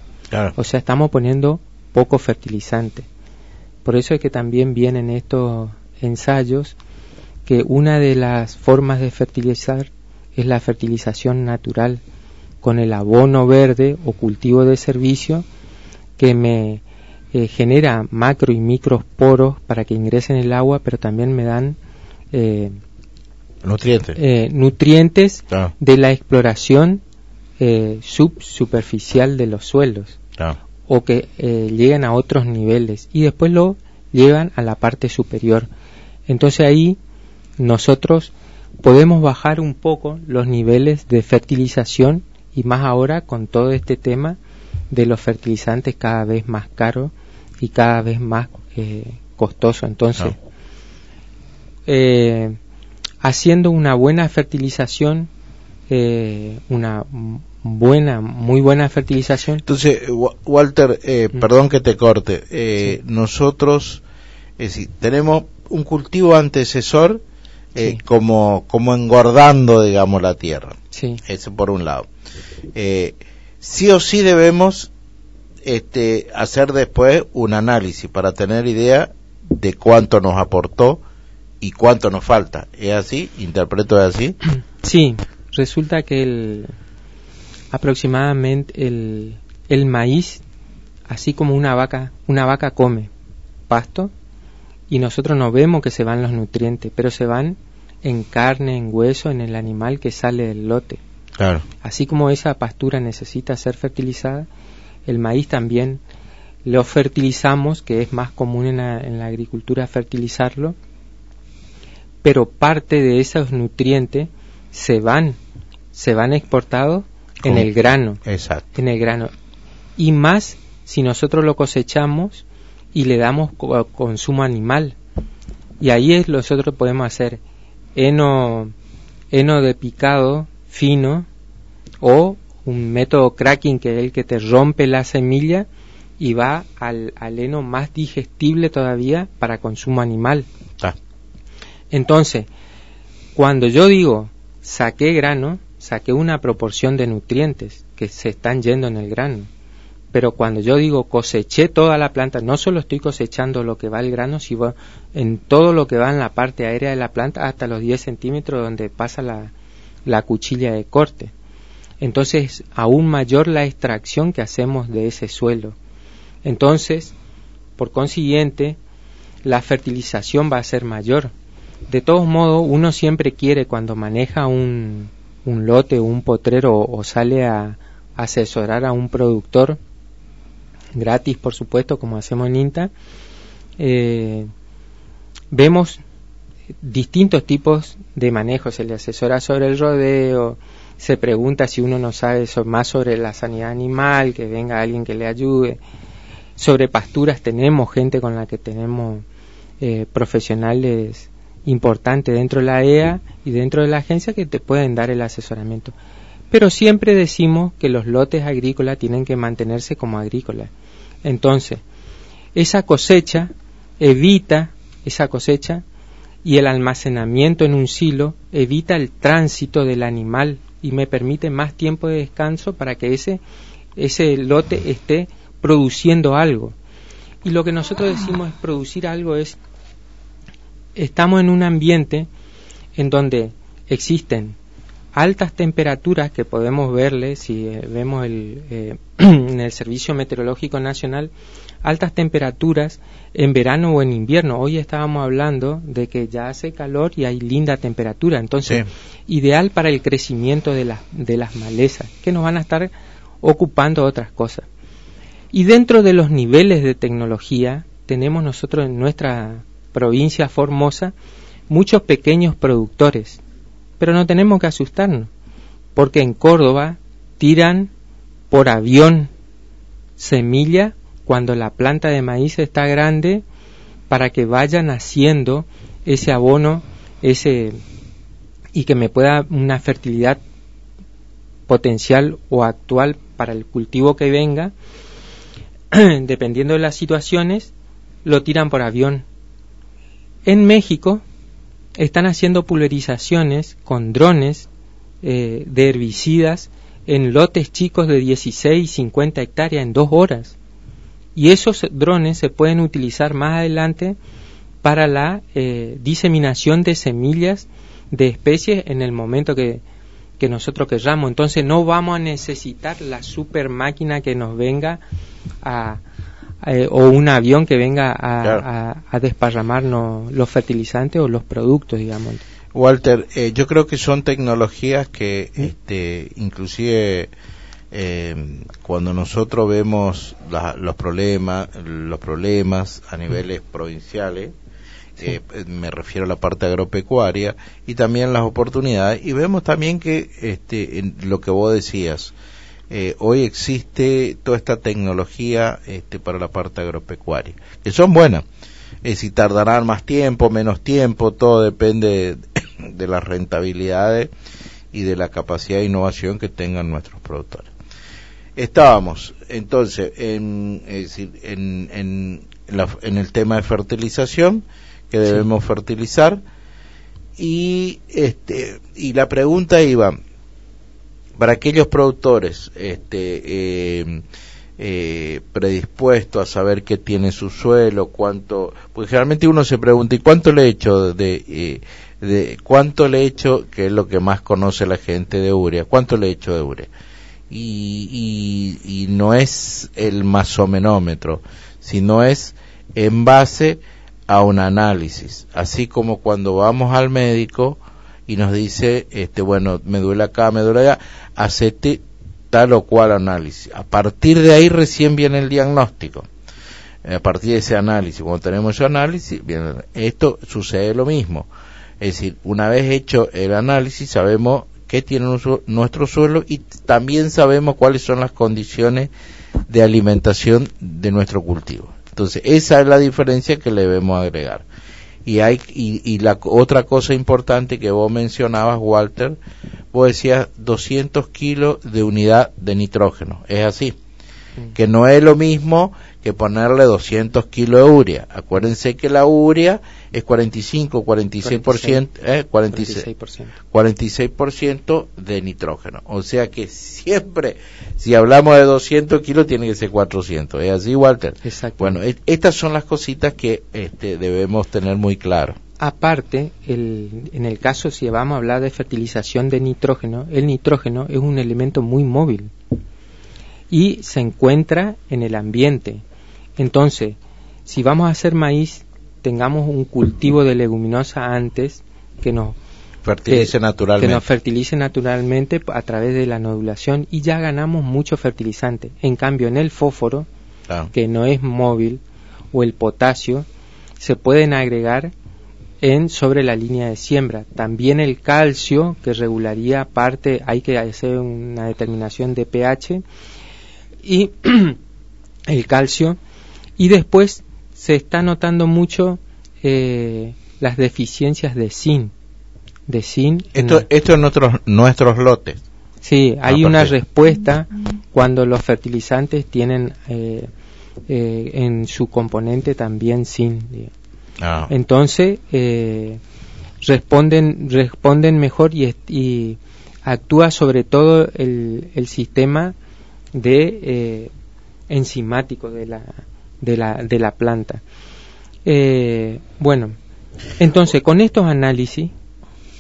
O sea, estamos poniendo poco fertilizante. Por eso es que también vienen estos ensayos que una de las formas de fertilizar es la fertilización natural con el abono verde o cultivo de servicio que me eh, genera macro y microsporos para que ingresen el agua, pero también me dan eh, nutrientes, eh, nutrientes de la exploración subsuperficial de los suelos. O que llegan a otros niveles y después lo llevan a la parte superior. Entonces ahí nosotros podemos bajar un poco los niveles de fertilización y más ahora con todo este tema de los fertilizantes cada vez más caros y cada vez más eh, costoso. Entonces, eh, haciendo una buena fertilización, eh, una buena, muy buena fertilización. Entonces, Walter, mm. perdón que te corte, nosotros tenemos un cultivo antecesor como, como engordando, digamos, la tierra. Sí. Eso por un lado. sí o sí debemos este, hacer después un análisis para tener idea de cuánto nos aportó y cuánto nos falta. ¿Es así? ¿Interpreto así? [CLEARS THROAT] Sí, resulta que el, aproximadamente el, el maíz, así como una vaca, una vaca come pasto y nosotros no vemos que se van los nutrientes, pero se van en carne, en hueso, en el animal que sale del lote. Claro. Así como esa pastura necesita ser fertilizada, el maíz también lo fertilizamos, que es más común en la, agricultura fertilizarlo, pero parte de esos nutrientes se van, se van exportados en el grano. Exacto. En el grano. Y más si nosotros lo cosechamos y le damos consumo animal. Y ahí es nosotros podemos hacer heno, heno de picado fino o un método cracking que es el que te rompe la semilla y va al, heno más digestible todavía para consumo animal. Entonces, cuando yo digo saqué grano, saqué una proporción de nutrientes que se están yendo en el grano. Pero cuando yo digo coseché toda la planta, no solo estoy cosechando lo que va al grano, sino en todo lo que va en la parte aérea de la planta hasta los 10 centímetros donde pasa la, la cuchilla de corte entonces aún mayor la extracción que hacemos de ese suelo. Entonces, por consiguiente, la fertilización va a ser mayor. De todos modos, uno siempre quiere cuando maneja un, un lote un potrero o, sale a, asesorar a un productor, gratis por supuesto, como hacemos en INTA, eh, vemos distintos tipos de manejo. Se le asesora sobre el rodeo, se pregunta si uno no sabe más sobre la sanidad animal, que venga alguien que le ayude. Sobre pasturas tenemos gente con la que tenemos eh, profesionales importantes dentro de la EA y dentro de la agencia que te pueden dar el asesoramiento. Pero siempre decimos que los lotes agrícolas tienen que mantenerse como agrícolas. Entonces, esa cosecha evita, esa cosecha y el almacenamiento en un silo evita el tránsito del animal y me permite más tiempo de descanso para que ese, ese lote esté produciendo algo. Y lo que nosotros decimos es producir algo es, estamos en un ambiente en donde existen altas temperaturas que podemos verle si eh, vemos el, eh, [CLEARS THROAT] en el Servicio Meteorológico Nacional, altas temperaturas en verano o en invierno. Hoy estábamos hablando de que ya hace calor y hay linda temperatura, entonces ideal para el crecimiento de, de las malezas, que nos van a estar ocupando otras cosas. Y dentro de los niveles de tecnología, tenemos nosotros en nuestra provincia Formosa muchos pequeños productores. Pero no tenemos que asustarnos, porque en Córdoba tiran por avión semilla cuando la planta de maíz está grande para que vayan haciendo ese abono, ese y que me pueda una fertilidad potencial o actual para el cultivo que venga, [CLEARS THROAT] dependiendo de las situaciones, lo tiran por avión. En México están haciendo pulverizaciones con drones eh, de herbicidas en lotes chicos de 16 y 50 hectáreas en dos horas. Y esos drones se pueden utilizar más adelante para la eh, diseminación de semillas de especies en el momento que, que nosotros querramos. Entonces no vamos a necesitar la super máquina que nos venga a, eh, o un avión que venga a, a, desparramarnos los fertilizantes o los productos, digamos. Walter, eh, yo creo que son tecnologías que, este, inclusive, eh, cuando nosotros vemos los problemas, los problemas a niveles provinciales, eh, me refiero a la parte agropecuaria y también las oportunidades y vemos también que este en lo que vos decías eh, hoy existe toda esta tecnología este, para la parte agropecuaria que son buenas. Es si tardarán más tiempo menos tiempo todo depende de, de las rentabilidades y de la capacidad de innovación que tengan nuestros productores. Estábamos entonces en, en, en, en el tema de fertilización que debemos fertilizar. Y este y la pregunta iba para aquellos productores este eh, eh, predispuestos a saber qué tiene su suelo cuánto porque generalmente uno se pregunta y cuánto le he hecho de, eh, de cuánto le he hecho que es lo que más conoce la gente de urea cuánto le he hecho de urea y, y, y no es el masomenómetro sino es en base a un análisis, así como cuando vamos al médico y nos dice, este, bueno, me duele acá, me duele allá, hacete tal o cual análisis. A partir de ahí recién viene el diagnóstico. Eh, a partir de ese análisis, cuando tenemos ese análisis, viene, esto sucede lo mismo. Es decir, una vez hecho el análisis, sabemos qué tiene nuestro suelo y también sabemos cuáles son las condiciones de alimentación de nuestro cultivo. Entonces, esa es la diferencia que le debemos agregar. Y hay y, la otra cosa importante que vos mencionabas, Walter, vos decías 200 kilos de unidad de nitrógeno. Es así. Que no es lo mismo que ponerle 200 kilos de urea. Acuérdense que la urea es 45, 46%, 46%, eh, 46, 46%. de nitrógeno. O sea que siempre, si hablamos de 200 kilos, tiene que ser 400. ¿Es así, Walter? Exacto. Bueno, estas son las cositas que este, debemos tener muy claro. Aparte, el, en el caso si vamos a hablar de fertilización de nitrógeno, el nitrógeno es un elemento muy móvil y se encuentra en el ambiente. Entonces, si vamos a hacer maíz, tengamos un cultivo de leguminosa antes que nos fertilice naturalmente. Que nos fertilice naturalmente a través de la nodulación y ya ganamos mucho fertilizante. En cambio, en el fósforo, que no es móvil, o el potasio, se pueden agregar en sobre la línea de siembra. También el calcio, que regularía parte, hay que hacer una determinación de pH, y [CLEARS THROAT] el calcio, y después se está notando mucho eh, las deficiencias de zinc. De zinc esto, esto en nuestros, nuestros lotes. Sí, hay una respuesta cuando los fertilizantes tienen eh, eh, en su componente también zinc. Ah. Entonces, eh, responden, responden mejor y, y, actúa sobre todo el, el sistema de eh, enzimático de la, de la, de la planta. Eh, bueno, entonces con estos análisis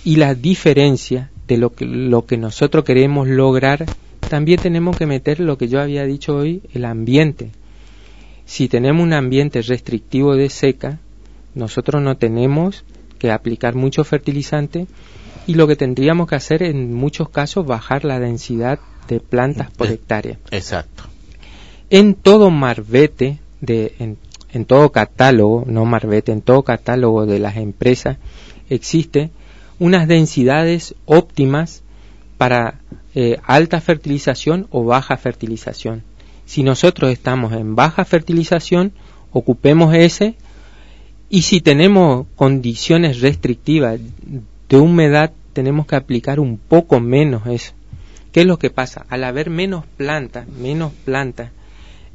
y la diferencia de lo que, lo que nosotros queremos lograr, también tenemos que meter lo que yo había dicho hoy, el ambiente. Si tenemos un ambiente restrictivo de seca, nosotros no tenemos que aplicar mucho fertilizante y lo que tendríamos que hacer en muchos casos bajar la densidad de plantas por hectárea. Exacto. En todo marbete, de, en, en todo catálogo, no marbete, en todo catálogo de las empresas, existe unas densidades óptimas para eh, alta fertilización o baja fertilización. Si nosotros estamos en baja fertilización, ocupemos ese y si tenemos condiciones restrictivas de humedad, tenemos que aplicar un poco menos eso. ¿Qué es lo que pasa? Al haber menos plantas, menos plantas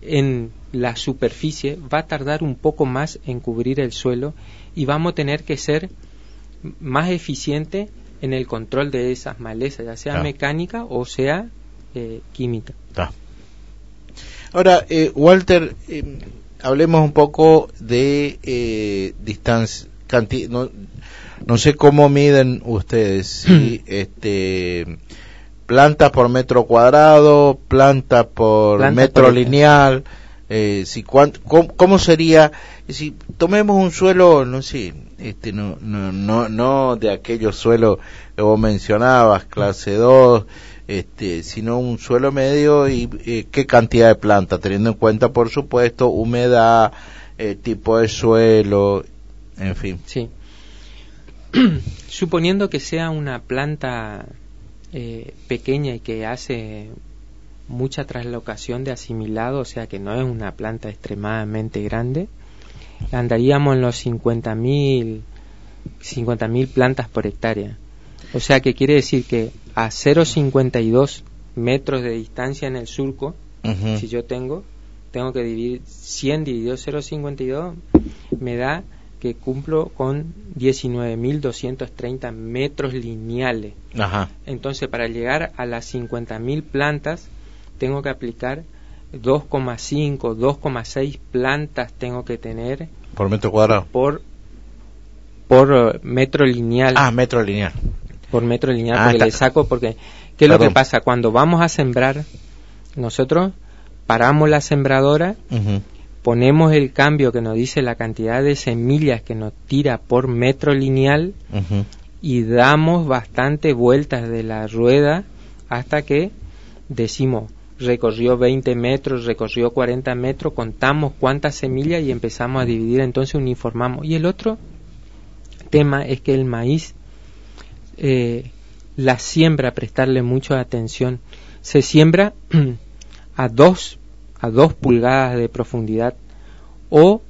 en la superficie, va a tardar un poco más en cubrir el suelo y vamos a tener que ser más eficiente en el control de esas malezas, ya sea Ah. mecánica o sea eh, química. Ahora, eh, Walter, eh, hablemos un poco de eh, distancia, no, no sé cómo miden ustedes, si [CLEARS THROAT] este plantas por metro cuadrado, planta por Planta metro por- lineal, eh, si cuán- cómo, cómo sería, si tomemos un suelo, no sé, este no no no no de aquellos suelos que vos mencionabas, clase 2, este, sino un suelo medio y eh, qué cantidad de planta, teniendo en cuenta, por supuesto, humedad, eh, tipo de suelo, en fin. Sí. [CLEARS THROAT] Suponiendo que sea una planta eh, pequeña y que hace mucha traslocación de asimilado, o sea que no es una planta extremadamente grande, andaríamos en los 50.000 50.000 plantas por hectárea. O sea que quiere decir que a 0,52 metros de distancia en el surco, si yo tengo, tengo que dividir 100 dividido 0,52, me da que cumplo con 19.230 metros lineales. Ajá. Entonces, para llegar a las 50.000 plantas, tengo que aplicar 2,5, 2,6 plantas tengo que tener Por metro cuadrado. por por eh, metro lineal. Ah, metro lineal. Por metro lineal, Ah, porque está- le saco, porque ¿qué es lo que pasa? Cuando vamos a sembrar, nosotros paramos la sembradora. Ponemos el cambio que nos dice la cantidad de semillas que nos tira por metro lineal y damos bastante vueltas de la rueda hasta que decimos recorrió 20 metros, recorrió 40 metros, contamos cuántas semillas y empezamos a dividir, entonces uniformamos. Y el otro tema es que el maíz, eh, la siembra, prestarle mucha atención, se siembra [CLEARS THROAT] a dos, a dos pulgadas de profundidad o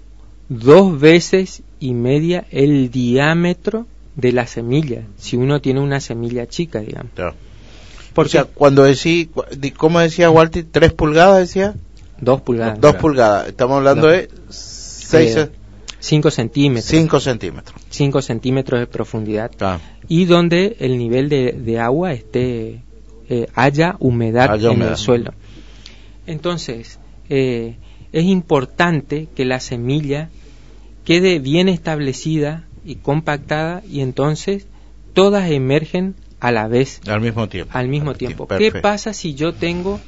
dos veces y media el diámetro de la semilla, si uno tiene una semilla chica, digamos. Claro. o sea, cuando decís, ¿cómo decía Walter? ¿Tres pulgadas decía? Dos pulgadas. Dos pulgadas. Estamos hablando de seis, Eh, 5 centímetros. 5 centímetros. 5 centímetros de profundidad. Y donde el nivel de, de agua esté, eh, haya humedad Haya en humedad. el suelo. Entonces, eh, es importante que la semilla quede bien establecida y compactada y entonces todas emergen a la vez. Al mismo tiempo. Al mismo tiempo. ¿Qué pasa si yo tengo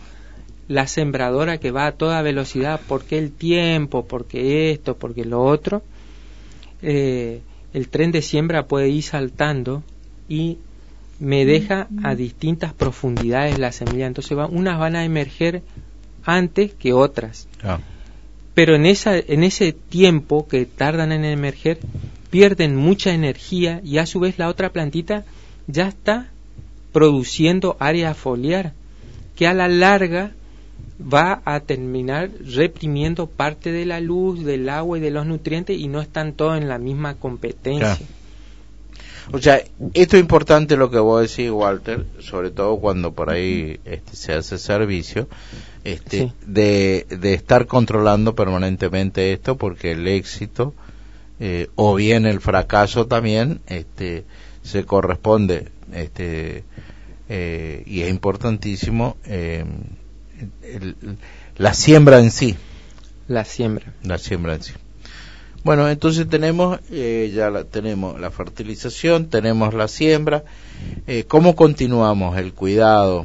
la sembradora que va a toda velocidad? porque el tiempo? porque esto? porque lo otro? Eh, el tren de siembra puede ir saltando y me deja a distintas profundidades la semilla. Entonces va, unas van a emerger antes que otras. Ah. Pero en, esa, en ese tiempo que tardan en emerger, pierden mucha energía y a su vez la otra plantita ya está produciendo área foliar, que a la larga va a terminar reprimiendo parte de la luz, del agua y de los nutrientes y no están todos en la misma competencia. Claro. O sea, esto es importante lo que vos decís, Walter, sobre todo cuando por ahí este, se hace servicio, este, Sí. de, de estar controlando permanentemente esto, porque el éxito eh, o bien el fracaso también este, se corresponde, este, eh, y es importantísimo eh, el- la siembra en sí. La siembra. La siembra en sí. Bueno, entonces tenemos, eh, ya la, tenemos la fertilización, tenemos la siembra. Eh, ¿Cómo continuamos el cuidado?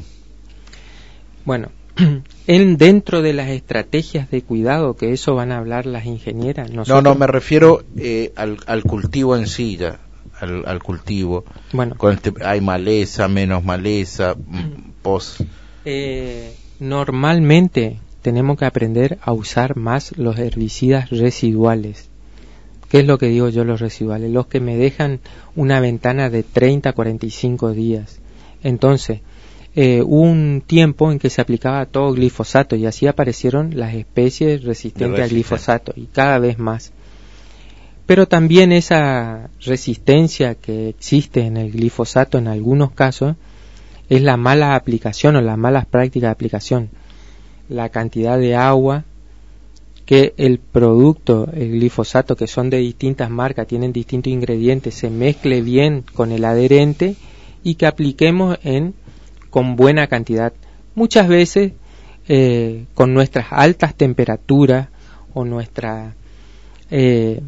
Bueno, [CLEARS THROAT] en dentro de las estrategias de cuidado, que eso van a hablar las ingenieras, No, nosotros, no, me refiero eh, al, al cultivo en sí, ya, al, al cultivo. Bueno. Con este- hay maleza, menos maleza, mm, pos. Eh, normalmente tenemos que aprender a usar más los herbicidas residuales. ¿Qué es lo que digo yo los residuales? Los que me dejan una ventana de 30 a 45 días. Entonces, eh, hubo un tiempo en que se aplicaba todo glifosato y así aparecieron las especies resistentes al glifosato y cada vez más. Pero también esa resistencia que existe en el glifosato en algunos casos es la mala aplicación o las malas prácticas de aplicación. La cantidad de agua que el producto, el glifosato, que son de distintas marcas, tienen distintos ingredientes, se mezcle bien con el adherente y que apliquemos en con buena cantidad. Muchas veces eh, con nuestras altas temperaturas o nuestras eh,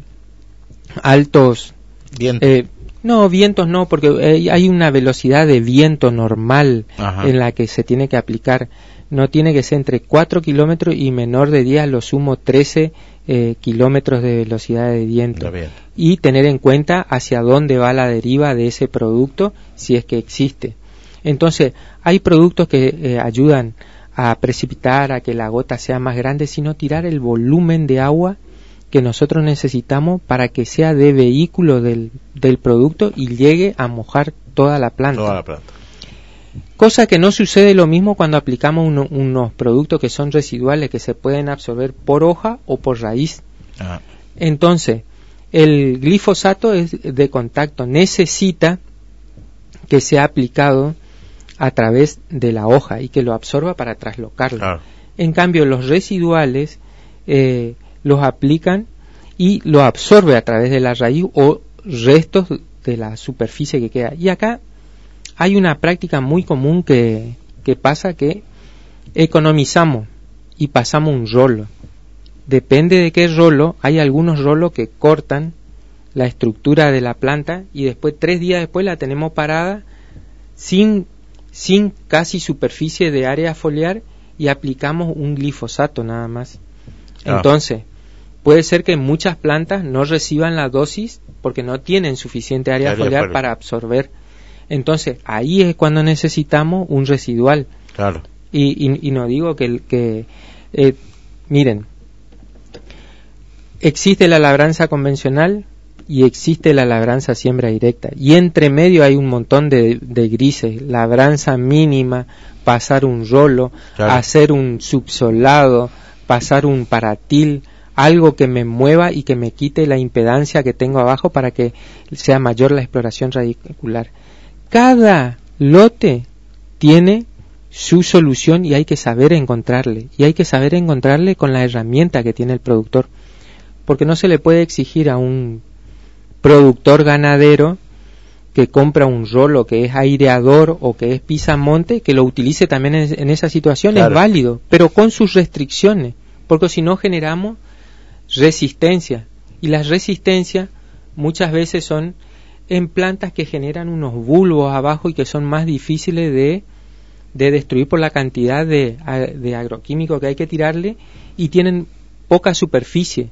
altos vientos. Eh, no, vientos no, porque hay una velocidad de viento normal Ajá. en la que se tiene que aplicar. No tiene que ser entre 4 kilómetros y menor de 10, a lo sumo 13 eh, kilómetros de velocidad de viento. Y tener en cuenta hacia dónde va la deriva de ese producto, si es que existe. Entonces, hay productos que eh, ayudan a precipitar, a que la gota sea más grande, sino tirar el volumen de agua que nosotros necesitamos para que sea de vehículo del, del producto y llegue a mojar toda la planta. Toda la planta. Cosa que no sucede lo mismo cuando aplicamos uno- unos productos que son residuales que se pueden absorber por hoja o por raíz. Ah, Entonces, el glifosato es de contacto, necesita que sea aplicado a través de la hoja y que lo absorba para traslocarlo. claro. En cambio, los residuales eh, los aplican y lo absorbe a través de la raíz o restos de la superficie que queda. Y acá hay una práctica muy común que, que pasa que economizamos y pasamos un rolo. Depende de qué rolo, hay algunos rolos que cortan la estructura de la planta y después, tres días después, la tenemos parada sin, sin casi superficie de área foliar y aplicamos un glifosato nada más. Ah. Entonces, puede ser que muchas plantas no reciban la dosis porque no tienen suficiente área, Área foliar foliar. para absorber. Entonces, ahí es cuando necesitamos un residual. Claro. Y, y, y no digo que, que eh, miren, existe la labranza convencional y existe la labranza siembra directa. Y entre medio hay un montón de, de grises, labranza mínima, pasar un rolo, Claro. hacer un subsolado, pasar un paratil, algo que me mueva y que me quite la impedancia que tengo abajo para que sea mayor la exploración radicular. Cada lote tiene su solución y hay que saber encontrarle. Y hay que saber encontrarle con la herramienta que tiene el productor. Porque no se le puede exigir a un productor ganadero que compra un rolo que es aireador o que es pisamonte que lo utilice también en, en esa situación Claro. es válido, pero con sus restricciones, porque si no generamos resistencia y las resistencias muchas veces son en plantas que generan unos bulbos abajo y que son más difíciles de, de destruir por la cantidad de, de agroquímico que hay que tirarle y tienen poca superficie.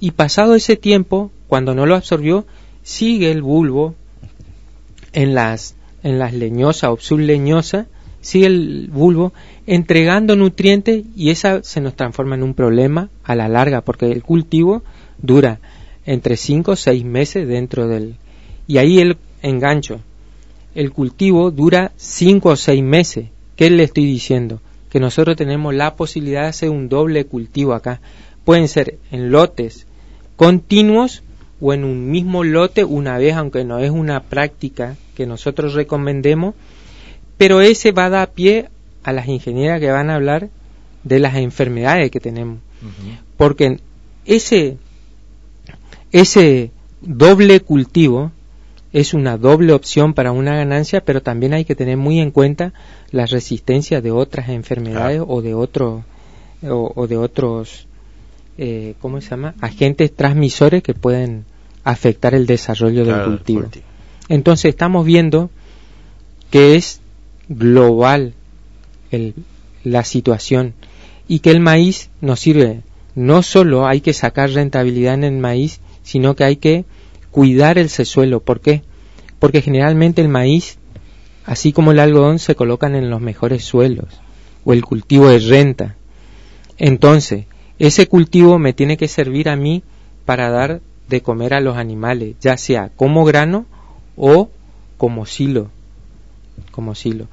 Y pasado ese tiempo, cuando no lo absorbió, sigue el bulbo en las, en las leñosas o subleñosas, sigue el bulbo entregando nutrientes y esa se nos transforma en un problema a la larga, porque el cultivo dura entre 5 o 6 meses dentro del... Y ahí el engancho. El cultivo dura 5 o 6 meses. ¿Qué le estoy diciendo? Que nosotros tenemos la posibilidad de hacer un doble cultivo acá. Pueden ser en lotes continuos o en un mismo lote una vez, aunque no es una práctica que nosotros recomendemos, pero ese va a dar pie a las ingenieras que van a hablar de las enfermedades que tenemos. Porque ese, ese doble cultivo es una doble opción para una ganancia, pero también hay que tener muy en cuenta la resistencia de otras enfermedades o de otros o, o de otros eh, ¿cómo se llama? agentes transmisores que pueden afectar el desarrollo Claro, del cultivo. cultivo. Entonces estamos viendo que es global el- la situación y que el maíz nos sirve. No solo hay que sacar rentabilidad en el maíz, sino que hay que cuidar el sesuelo. ¿Por qué? Porque generalmente el maíz, así como el algodón, se colocan en los mejores suelos o el cultivo de renta. Entonces, ese cultivo me tiene que servir a mí para dar de comer a los animales, ya sea como grano o como silo, como silo.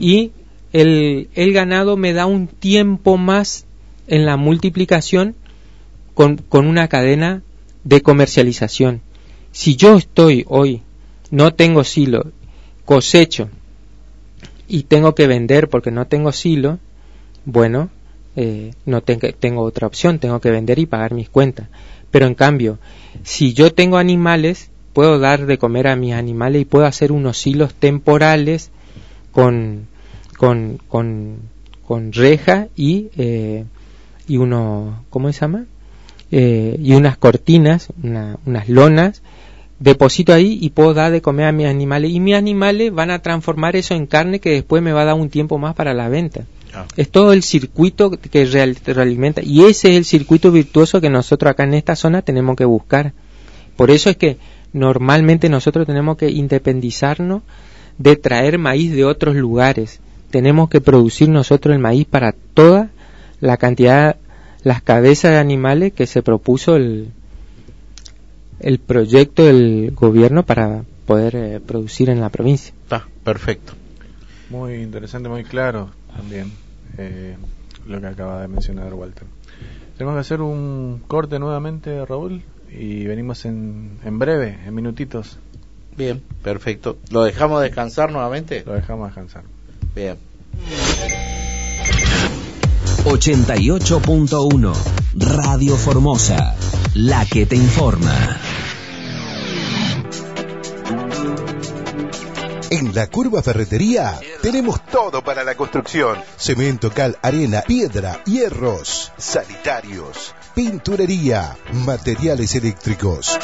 Y el, el ganado me da un tiempo más en la multiplicación con, con una cadena de comercialización. Si yo estoy hoy, no tengo silo, cosecho y tengo que vender porque no tengo silo, bueno, eh, no tengo otra opción, tengo que vender y pagar mis cuentas. Pero en cambio, si yo tengo animales, puedo dar de comer a mis animales y puedo hacer unos hilos temporales con, con, con, con reja y, eh, y uno, ¿cómo se llama? Eh, y unas cortinas, unas lonas, deposito ahí y puedo dar de comer a mis animales. Y mis animales van a transformar eso en carne que después me va a dar un tiempo más para la venta. Ah. Es todo el circuito que realimenta y ese es el circuito virtuoso que nosotros acá en esta zona tenemos que buscar. Por eso es que normalmente nosotros tenemos que independizarnos de traer maíz de otros lugares. Tenemos que producir nosotros el maíz para toda la cantidad, las cabezas de animales que se propuso el, el proyecto del gobierno para poder eh, producir en la provincia. Está, perfecto. Muy interesante, muy claro también eh, lo que acaba de mencionar Walter. Tenemos que hacer un corte nuevamente, Raúl, y venimos en, en breve, en minutitos. Bien, perfecto. ¿Lo dejamos descansar nuevamente? Lo dejamos descansar. Bien. 88.1 Radio Formosa, la que te informa. En la Curva Ferretería tenemos todo para la construcción. Cemento, cal, arena, piedra, hierros, sanitarios, pinturería, materiales eléctricos.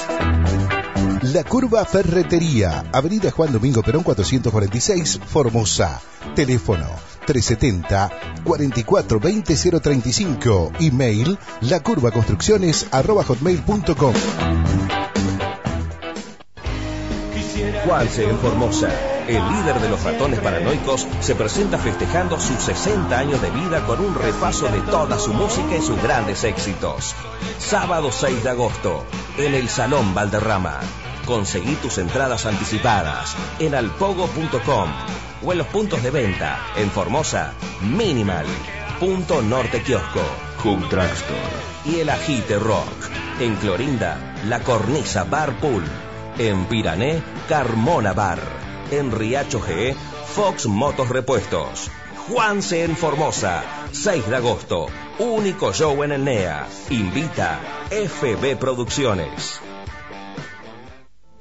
La Curva Ferretería, Avenida Juan Domingo Perón 446, Formosa. Teléfono 370 44 20 035. Email lacurvaconstrucciones@hotmail.com. Juanse en Formosa, el líder de los ratones paranoicos, se presenta festejando sus 60 años de vida con un repaso de toda su música y sus grandes éxitos. Sábado 6 de agosto, en el Salón Valderrama. Conseguí tus entradas anticipadas en alpogo.com o en los puntos de venta en Formosa, Minimal, Punto Norte Kiosco, y el Agite Rock. En Clorinda, La Cornisa Bar Pool. En Pirané, Carmona Bar. En Riacho G, Fox Motos Repuestos. Juanse en Formosa, 6 de agosto. Único show en el NEA. Invita FB Producciones.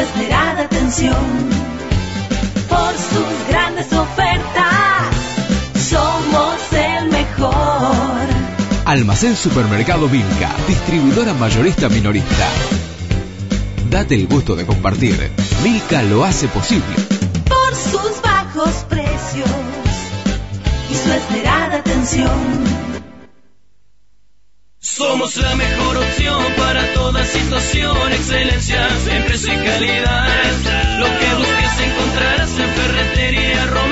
esmerada atención. Por sus grandes ofertas, somos el mejor. Almacén Supermercado Vilca, distribuidora mayorista minorista. Date el gusto de compartir. Vilca lo hace posible. Por sus bajos precios y su esmerada atención. Somos la mejor opción para toda situación, excelencia en precio y calidad. Lo que busques encontrarás en Ferretería la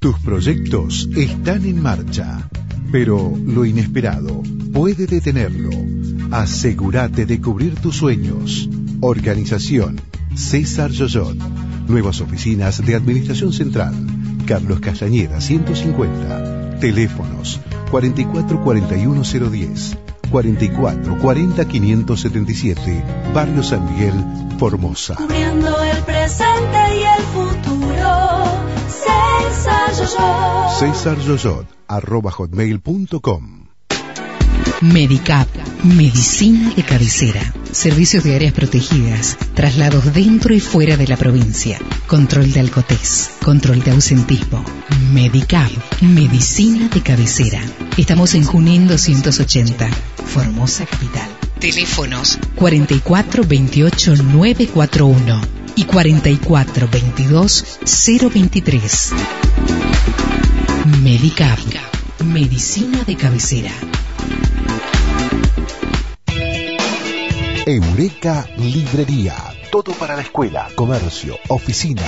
Tus proyectos están en marcha, pero lo inesperado puede detenerlo. Asegúrate de cubrir tus sueños. Organización César Yoyot. Nuevas oficinas de Administración Central. Carlos Castañeda 150. Teléfonos 4441010, 4440 577, Barrio San Miguel, Formosa. Cubriendo el presente César Yoyot. Arroba hotmail.com. Medicap, medicina de cabecera, servicios de áreas protegidas, traslados dentro y fuera de la provincia, control de alcotés, control de ausentismo. Medicap, medicina de cabecera. Estamos en Junín 280, Formosa Capital. Teléfonos 44 28 941 y 44 22 023. Medicap, medicina de cabecera. Eureka Librería. Todo para la escuela, comercio, oficina.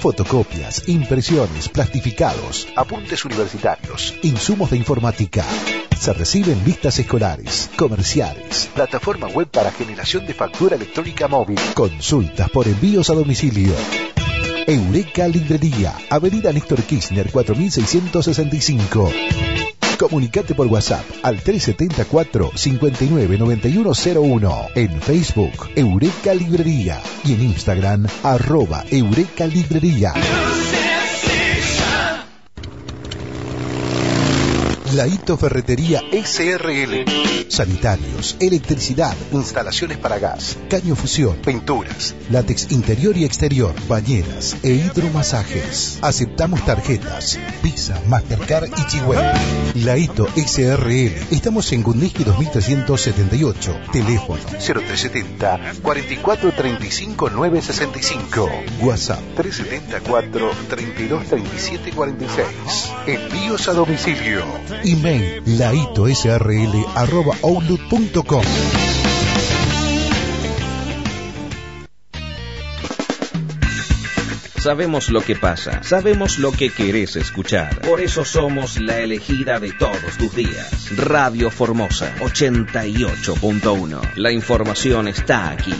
Fotocopias, impresiones, plastificados, apuntes universitarios, insumos de informática. Se reciben listas escolares, comerciales, plataforma web para generación de factura electrónica móvil, consultas por envíos a domicilio. Eureka Librería, Avenida Néstor Kirchner 4665. Comunicate por WhatsApp al 374 599101 en Facebook Eureka Librería y en Instagram arroba Eureka Librería. La Hito Ferretería SRL. Sanitarios, electricidad, instalaciones para gas, caño fusión, pinturas, látex interior y exterior, bañeras e hidromasajes. Aceptamos tarjetas, Visa, Mastercard y Chihuahua. La Hito SRL. Estamos en Gundiski 2378. Teléfono 0370 4435 965. WhatsApp 374 3237 46. Envíos a domicilio. Email laitosrl arroba outlook.com. Sabemos lo que pasa, sabemos lo que querés escuchar. Por eso somos la elegida de todos tus días. Radio Formosa 88.1. La información está aquí.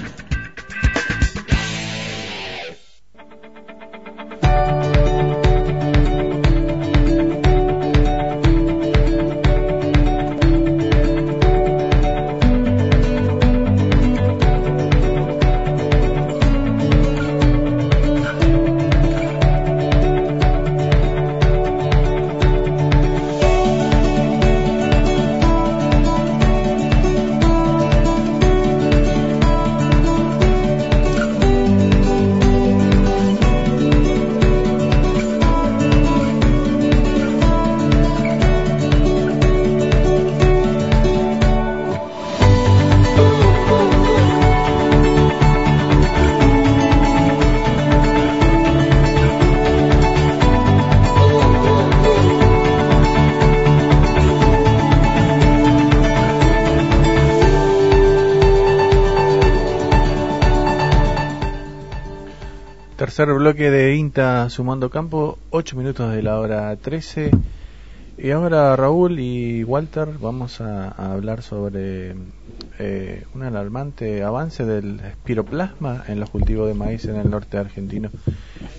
Tercer bloque de INTA sumando campo, 8 minutos de la hora 13. Y ahora Raúl y Walter vamos a, hablar sobre eh, un alarmante avance del espiroplasma en los cultivos de maíz en el norte argentino.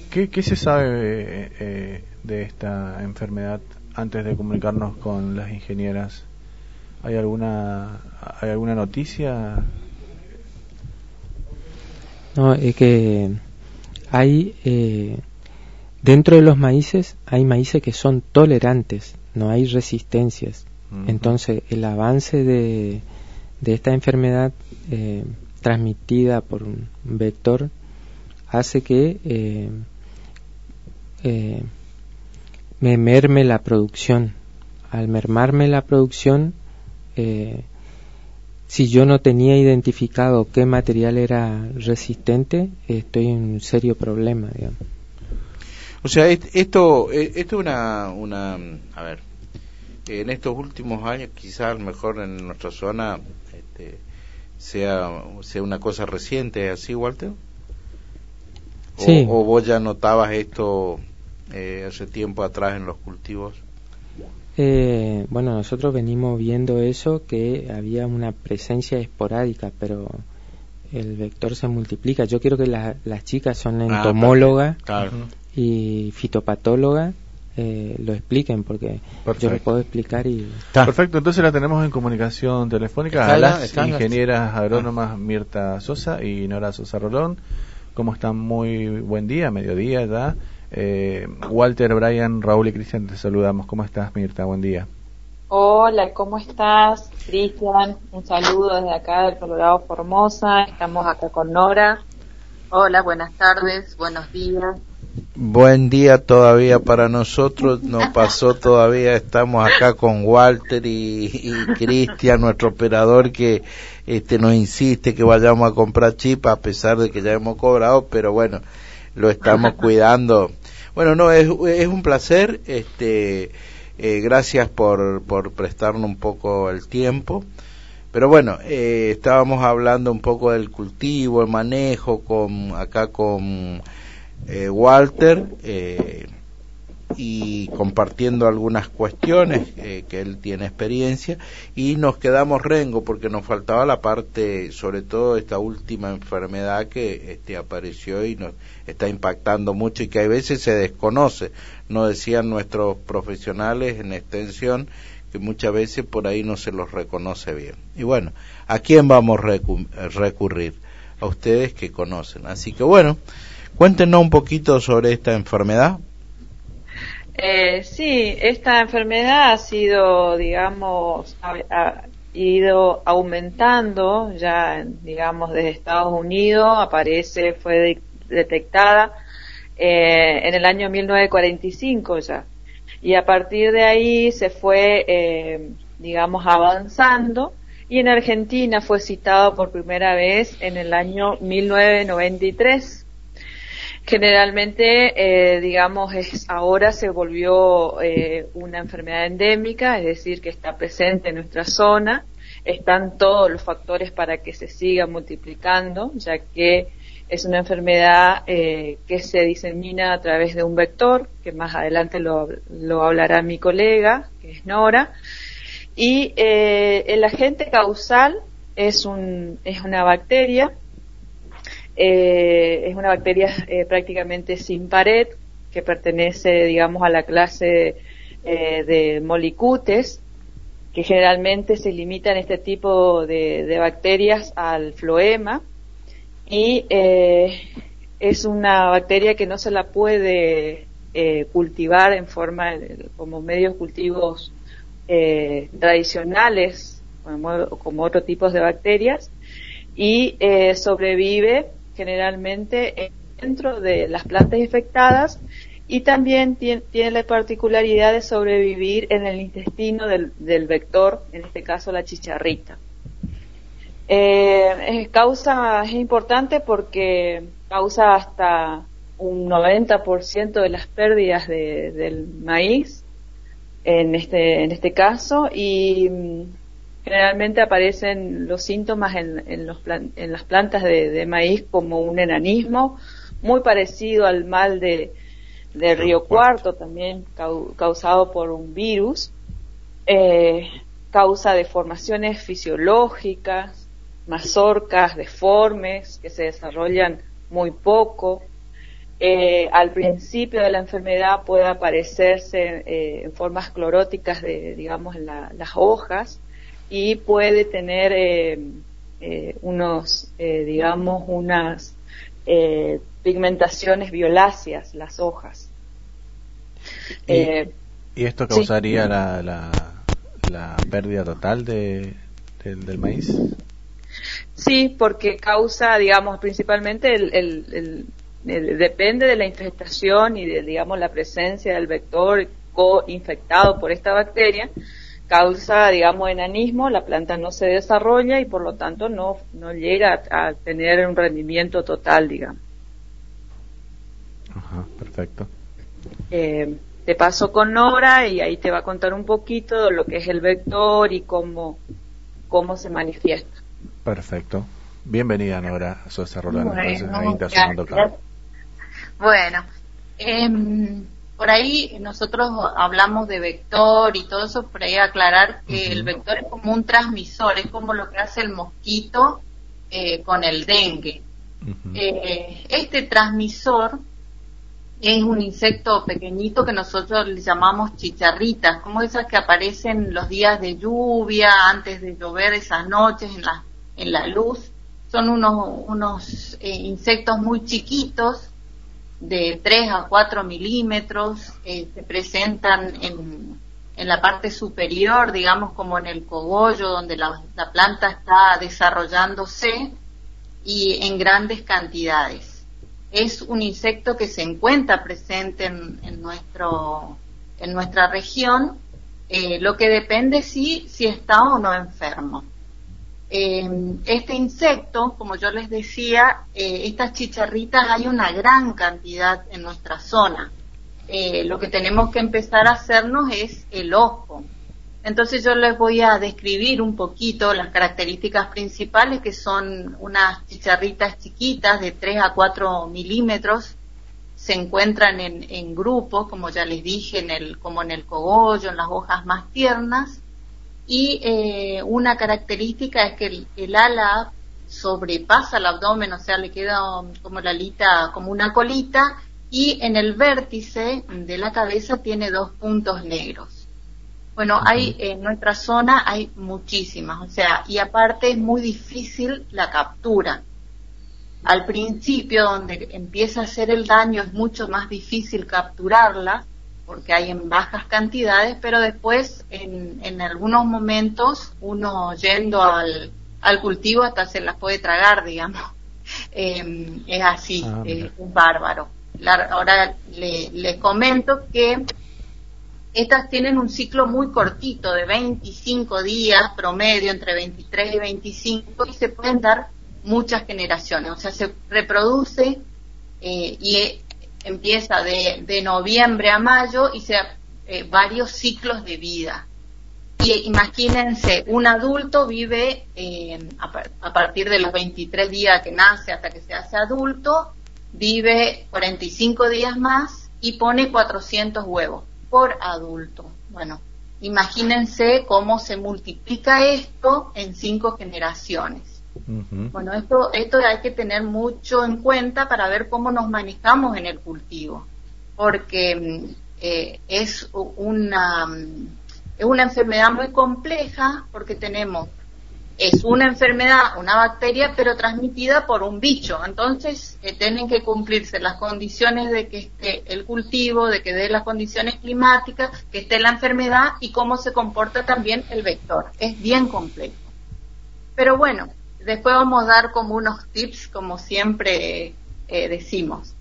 ¿Qué, qué se sabe eh, eh, de esta enfermedad antes de comunicarnos con las ingenieras? ¿Hay alguna, hay alguna noticia? No, es que hay eh, dentro de los maíces hay maíces que son tolerantes, no hay resistencias. Entonces el avance de, de esta enfermedad eh, transmitida por un vector hace que eh, eh, me merme la producción. Al mermarme la producción, eh, si yo no tenía identificado qué material era resistente, estoy en un serio problema, digamos. O sea, esto eh, esto es una, una, a ver, en estos últimos años, quizás a lo mejor en nuestra zona este, sea, sea una cosa reciente, ¿es así, Walter? O, Sí. o vos ya notabas esto eh, hace tiempo atrás en los cultivos? Eh, bueno, nosotros venimos viendo eso, que había una presencia esporádica, pero el vector se multiplica. Yo quiero que la- las chicas son Ah, entomólogas. Claro. y fitopatóloga eh, lo expliquen porque yo lo puedo explicar y perfecto entonces la tenemos en comunicación telefónica a las ingenieras agrónomas Mirta Sosa y Nora Sosa Rolón cómo están muy buen día mediodía ya eh, Walter Brian Raúl y Cristian te saludamos cómo estás Mirta buen día Hola, ¿cómo estás? Cristian, un saludo desde acá del Colorado Formosa. Estamos acá con Nora. Hola, buenas tardes, buenos días. Buen día todavía para nosotros, nos pasó todavía, estamos acá con Walter y, Cristian, nuestro operador que este nos insiste que vayamos a comprar chip a pesar de que ya hemos cobrado, pero bueno, lo estamos [LAUGHS] cuidando. Bueno, no, es, un placer, este, eh, gracias por, por prestarnos un poco el tiempo. Pero bueno, eh, estábamos hablando un poco del cultivo, el manejo, con acá con eh, Walter eh, y compartiendo algunas cuestiones eh, que él tiene experiencia y nos quedamos rengo porque nos faltaba la parte, sobre todo esta última enfermedad que este, apareció y nos está impactando mucho y que a veces se desconoce. Nos decían nuestros profesionales en extensión que muchas veces por ahí no se los reconoce bien. Y bueno, ¿a quién vamos a recurrir? A ustedes que conocen. Así que bueno, cuéntenos un poquito sobre esta enfermedad. Eh, sí, esta enfermedad ha sido, digamos, ha, ido aumentando ya, digamos, desde Estados Unidos, aparece, fue detectada eh, en el año 1945 ya y a partir de ahí se fue, eh, digamos, avanzando y en Argentina fue citado por primera vez en el año 1993. Generalmente, eh, digamos, es, ahora se volvió eh, una enfermedad endémica, es decir, que está presente en nuestra zona. Están todos los factores para que se siga multiplicando, ya que es una enfermedad eh, que se disemina a través de un vector, que más adelante lo, hablará mi colega, que es Nora. Y eh, el agente causal es, un, es una bacteria, eh, es una bacteria prácticamente sin pared, que pertenece, digamos, a la clase de molicutes, que generalmente se limitan este tipo de, bacterias al floema, y eh, es una bacteria que no se la puede eh, cultivar en forma como medios cultivos eh, tradicionales como, como otros tipos de bacterias. Y sobrevive generalmente dentro de las plantas infectadas y también tiene, la particularidad de sobrevivir en el intestino del, del vector, en este caso la chicharrita. Eh, es causa, es importante porque causa hasta un 90% de las pérdidas de, del maíz en este, en este caso y generalmente aparecen los síntomas en, en, los en las plantas de, maíz como un enanismo muy parecido al mal de, de Río Cuarto, también causado por un virus, eh, causa deformaciones fisiológicas, mazorcas deformes que se desarrollan muy poco. Eh, al principio de la enfermedad puede aparecerse eh, en formas cloróticas de, digamos, en las hojas y puede tener eh, unos, digamos, unas pigmentaciones violáceas las hojas. ¿Y, esto causaría la, la, la, pérdida total de, del maíz? Sí, porque causa, digamos, principalmente el, depende de la infestación y de, digamos, la presencia del vector co-infectado por esta bacteria, causa, digamos, enanismo, la planta no se desarrolla y por lo tanto no, no llega a, tener un rendimiento total, digamos. Ajá, perfecto. Eh, te paso con Nora y ahí te va a contar un poquito de lo que es el vector y cómo, cómo se manifiesta. Perfecto. Bienvenida, Nora Sosa Rolando. Bueno, em, por ahí nosotros hablamos de vector y todo eso, por ahí aclarar que el vector es como un transmisor, es como lo que hace el mosquito eh, con el dengue. Eh, este transmisor es un insecto pequeñito que nosotros le llamamos chicharritas, como esas que aparecen los días de lluvia, antes de llover, esas noches en la, en la luz. Son unos, unos eh, insectos muy chiquitos, de 3 a 4 milímetros, eh, se presentan en, en la parte superior, digamos como en el cogollo, donde la, la planta está desarrollándose, y en grandes cantidades es un insecto que se encuentra presente en, nuestro, en nuestra región, eh, lo que depende si, si está o no enfermo. Eh, este insecto, como yo les decía, eh, estas chicharritas hay una gran cantidad en nuestra zona. lo que tenemos que empezar a hacernos es el ojo. Entonces yo les voy a describir un poquito las características principales que son unas chicharritas chiquitas de 3 a 4 milímetros, se encuentran en, grupos, como ya les dije, en el, como en el cogollo, en las hojas más tiernas, y eh, una característica es que el, ala sobrepasa el abdomen, o sea, le queda como la alita, como una colita, y en el vértice de la cabeza tiene dos puntos negros. Bueno, hay en nuestra zona hay muchísimas, o sea, y aparte es muy difícil la captura. Al principio, donde empieza a hacer el daño, es mucho más difícil capturarla, porque hay en bajas cantidades, pero después, en, en algunos momentos, uno yendo al, al cultivo hasta se las puede tragar, digamos. [LAUGHS] Em, es así, ah, es bárbaro. ahora le, le comento que estas tienen un ciclo muy cortito de 25 días promedio, entre 23 y 25, y se pueden dar muchas generaciones. O sea, se reproduce eh, y empieza de, noviembre a mayo y se eh, varios ciclos de vida. Y imagínense, un adulto vive eh, a, a, partir de los 23 días que nace hasta que se hace adulto, vive 45 días más y pone 400 huevos por adulto. Bueno, imagínense cómo se multiplica esto en cinco generaciones. Bueno, esto, esto hay que tener mucho en cuenta para ver cómo nos manejamos en el cultivo, porque mm, eh, es una, mm, es una enfermedad muy compleja porque tenemos es una enfermedad, una bacteria, pero transmitida por un bicho. Entonces, eh, tienen que cumplirse las condiciones de que esté el cultivo, de que dé las condiciones climáticas, que esté la enfermedad y cómo se comporta también el vector. Es bien complejo. Pero bueno, después vamos a dar como unos tips, como siempre eh, decimos.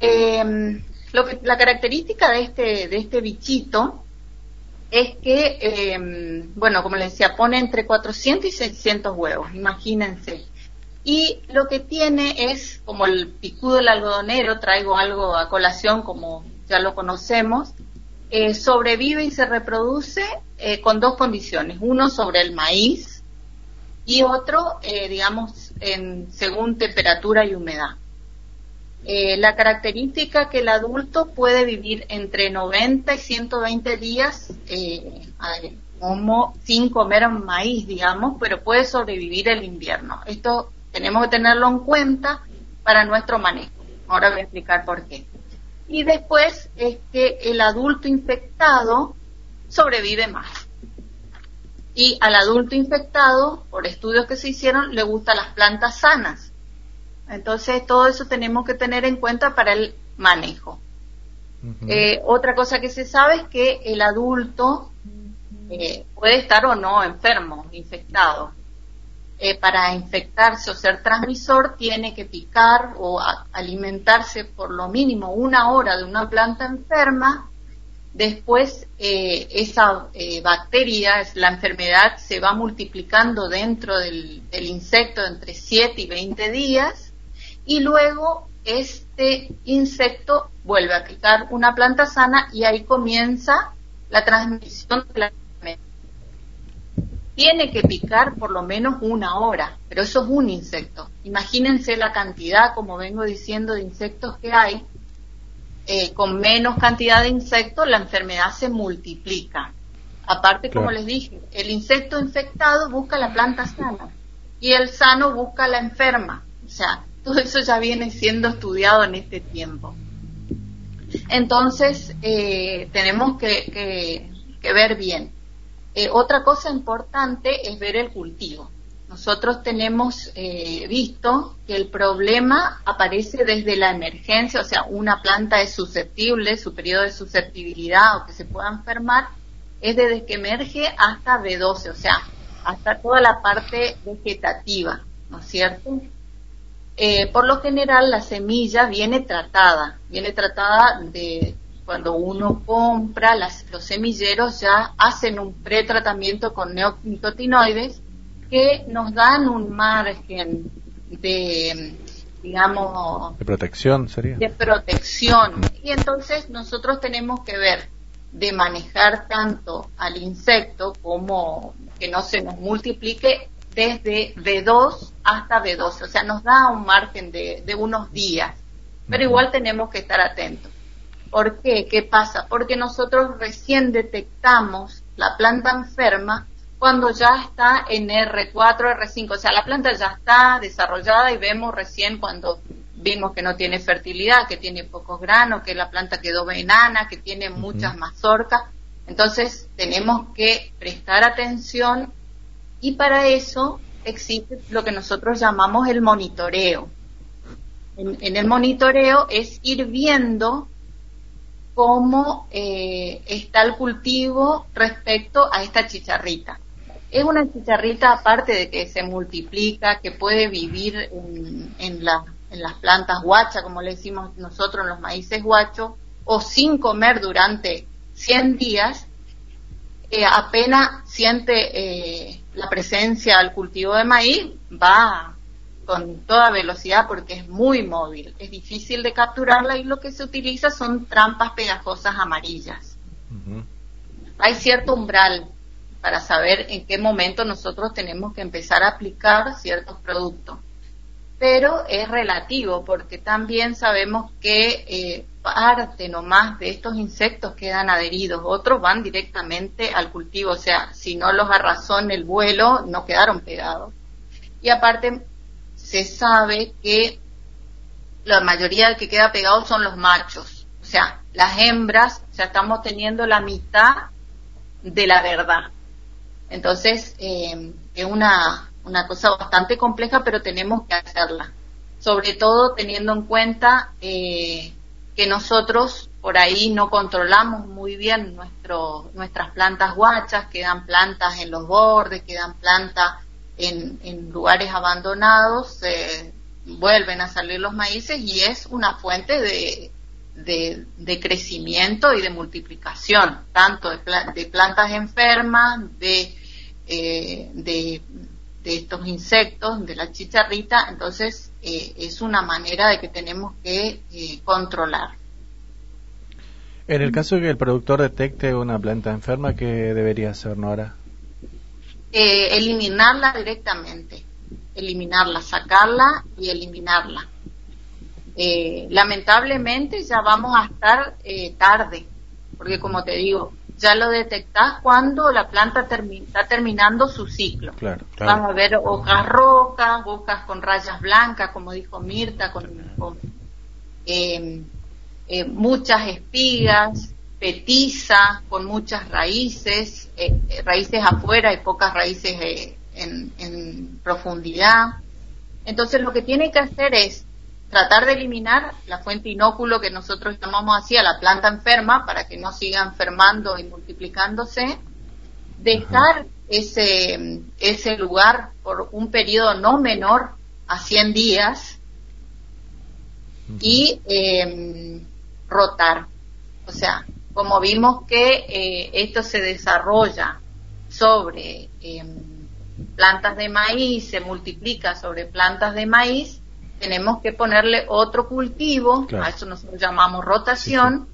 Em, lo que, la característica de este, de este bichito es que, eh, bueno, como les decía, pone entre 400 y 600 huevos, imagínense. Y lo que tiene es, como el picudo del algodonero, traigo algo a colación como ya lo conocemos, eh, sobrevive y se reproduce eh, con dos condiciones, uno sobre el maíz y otro, eh, digamos, en, según temperatura y humedad. Eh, la característica que el adulto puede vivir entre 90 y 120 días eh, como sin comer maíz, digamos, pero puede sobrevivir el invierno. Esto tenemos que tenerlo en cuenta para nuestro manejo. Ahora voy a explicar por qué. Y después es que el adulto infectado sobrevive más. Y al adulto infectado, por estudios que se hicieron, le gustan las plantas sanas. Entonces, todo eso tenemos que tener en cuenta para el manejo. Eh, otra cosa que se sabe es que el adulto eh, puede estar o no enfermo, infectado. Eh, para infectarse o ser transmisor tiene que picar o alimentarse por lo mínimo una hora de una planta enferma. Después esa bacteria, la enfermedad, se va multiplicando dentro del, del insecto entre 7 y 20 días y luego este insecto vuelve a picar una planta sana y ahí comienza la transmisión de la enfermedad. Tiene que picar por lo menos una hora, pero eso es un insecto. Imagínense la cantidad, como vengo diciendo, de insectos que hay. Eh, con menos cantidad de insectos la enfermedad se multiplica. Aparte, como les dije, el insecto infectado busca la planta sana y el sano busca la enferma. O sea, todo eso ya viene siendo estudiado en este tiempo. Entonces, eh, tenemos que, que- que ver bien. Eh, otra cosa importante es ver el cultivo. Nosotros tenemos eh, visto que el problema aparece desde la emergencia, o sea, una planta es susceptible, su periodo de susceptibilidad o que se pueda enfermar, es desde que emerge hasta B12, o sea, hasta toda la parte vegetativa, ¿no es cierto? Eh, por lo general la semilla viene tratada, viene tratada de cuando uno compra, las- los semilleros ya hacen un pretratamiento con neonicotinoides que nos dan un margen de, digamos, De protección sería. de protección. Y entonces nosotros tenemos que ver de manejar tanto al insecto como que no se nos multiplique desde B2 hasta B12. O sea, nos da un margen de, de unos días. Pero igual tenemos que estar atentos. ¿Por qué? ¿Qué pasa? Porque nosotros recién detectamos la planta enferma cuando ya está en R4, R5. O sea, la planta ya está desarrollada y vemos recién cuando vimos que no tiene fertilidad, que tiene pocos granos, que la planta quedó enana, que tiene muchas mazorcas. Entonces tenemos que prestar atención y para eso existe lo que nosotros llamamos el monitoreo. En, en el monitoreo es ir viendo cómo eh, está el cultivo respecto a esta chicharrita. Es una chicharrita aparte de que se multiplica, que puede vivir en, en, la- en las plantas guacha, como le decimos nosotros en los maíces guachos, o sin comer durante 100 días, eh, apenas siente eh, la presencia al cultivo de maíz, va con toda velocidad porque es muy móvil, es difícil de capturarla y lo que se utiliza son trampas pegajosas amarillas. Hay cierto umbral para saber en qué momento nosotros tenemos que empezar a aplicar ciertos productos. Pero es relativo porque también sabemos que eh, parte nomás de estos insectos quedan adheridos, otros van directamente al cultivo, o sea, si no los arrasó en el vuelo, no quedaron pegados. Y aparte, se sabe que la mayoría que queda pegado son los machos, o sea, las hembras, ya estamos teniendo la mitad de la verdad. Entonces, eh, es una, una cosa bastante compleja, pero tenemos que hacerla. Sobre todo teniendo en cuenta eh, que nosotros por ahí no controlamos muy bien nuestro, nuestras plantas guachas, quedan plantas en los bordes, quedan plantas en, lugares abandonados, se vuelven a salir los maíces y es una fuente de, de, de crecimiento y de multiplicación, tanto de, pla- de plantas enfermas, de, eh, de, de estos insectos, de la chicharrita, entonces eh, es una manera de que tenemos que eh, controlar. En el caso de que el productor detecte una planta enferma, ¿qué debería hacer Nora? Eh, eliminarla directamente, eliminarla, sacarla y eliminarla. Eh, lamentablemente ya vamos a estar eh, tarde, porque como te digo, ya lo detectás cuando la planta termi- está terminando su ciclo. Claro, Vas a ver hojas rocas, hojas con rayas blancas, como dijo Mirta, con, con, eh, eh, muchas espigas, petiza, con muchas raíces, eh, eh, raíces afuera y pocas raíces eh, en, en profundidad. Entonces lo que tiene que hacer es tratar de eliminar la fuente inóculo que nosotros llamamos así a la planta enferma para que no siga enfermando y multiplicándose, dejar ese, ese lugar por un periodo no menor a 100 días y eh, rotar. O sea, como vimos que eh, esto se desarrolla sobre eh, plantas de maíz, se multiplica sobre plantas de maíz, tenemos que ponerle otro cultivo, Claro. a eso nosotros llamamos rotación,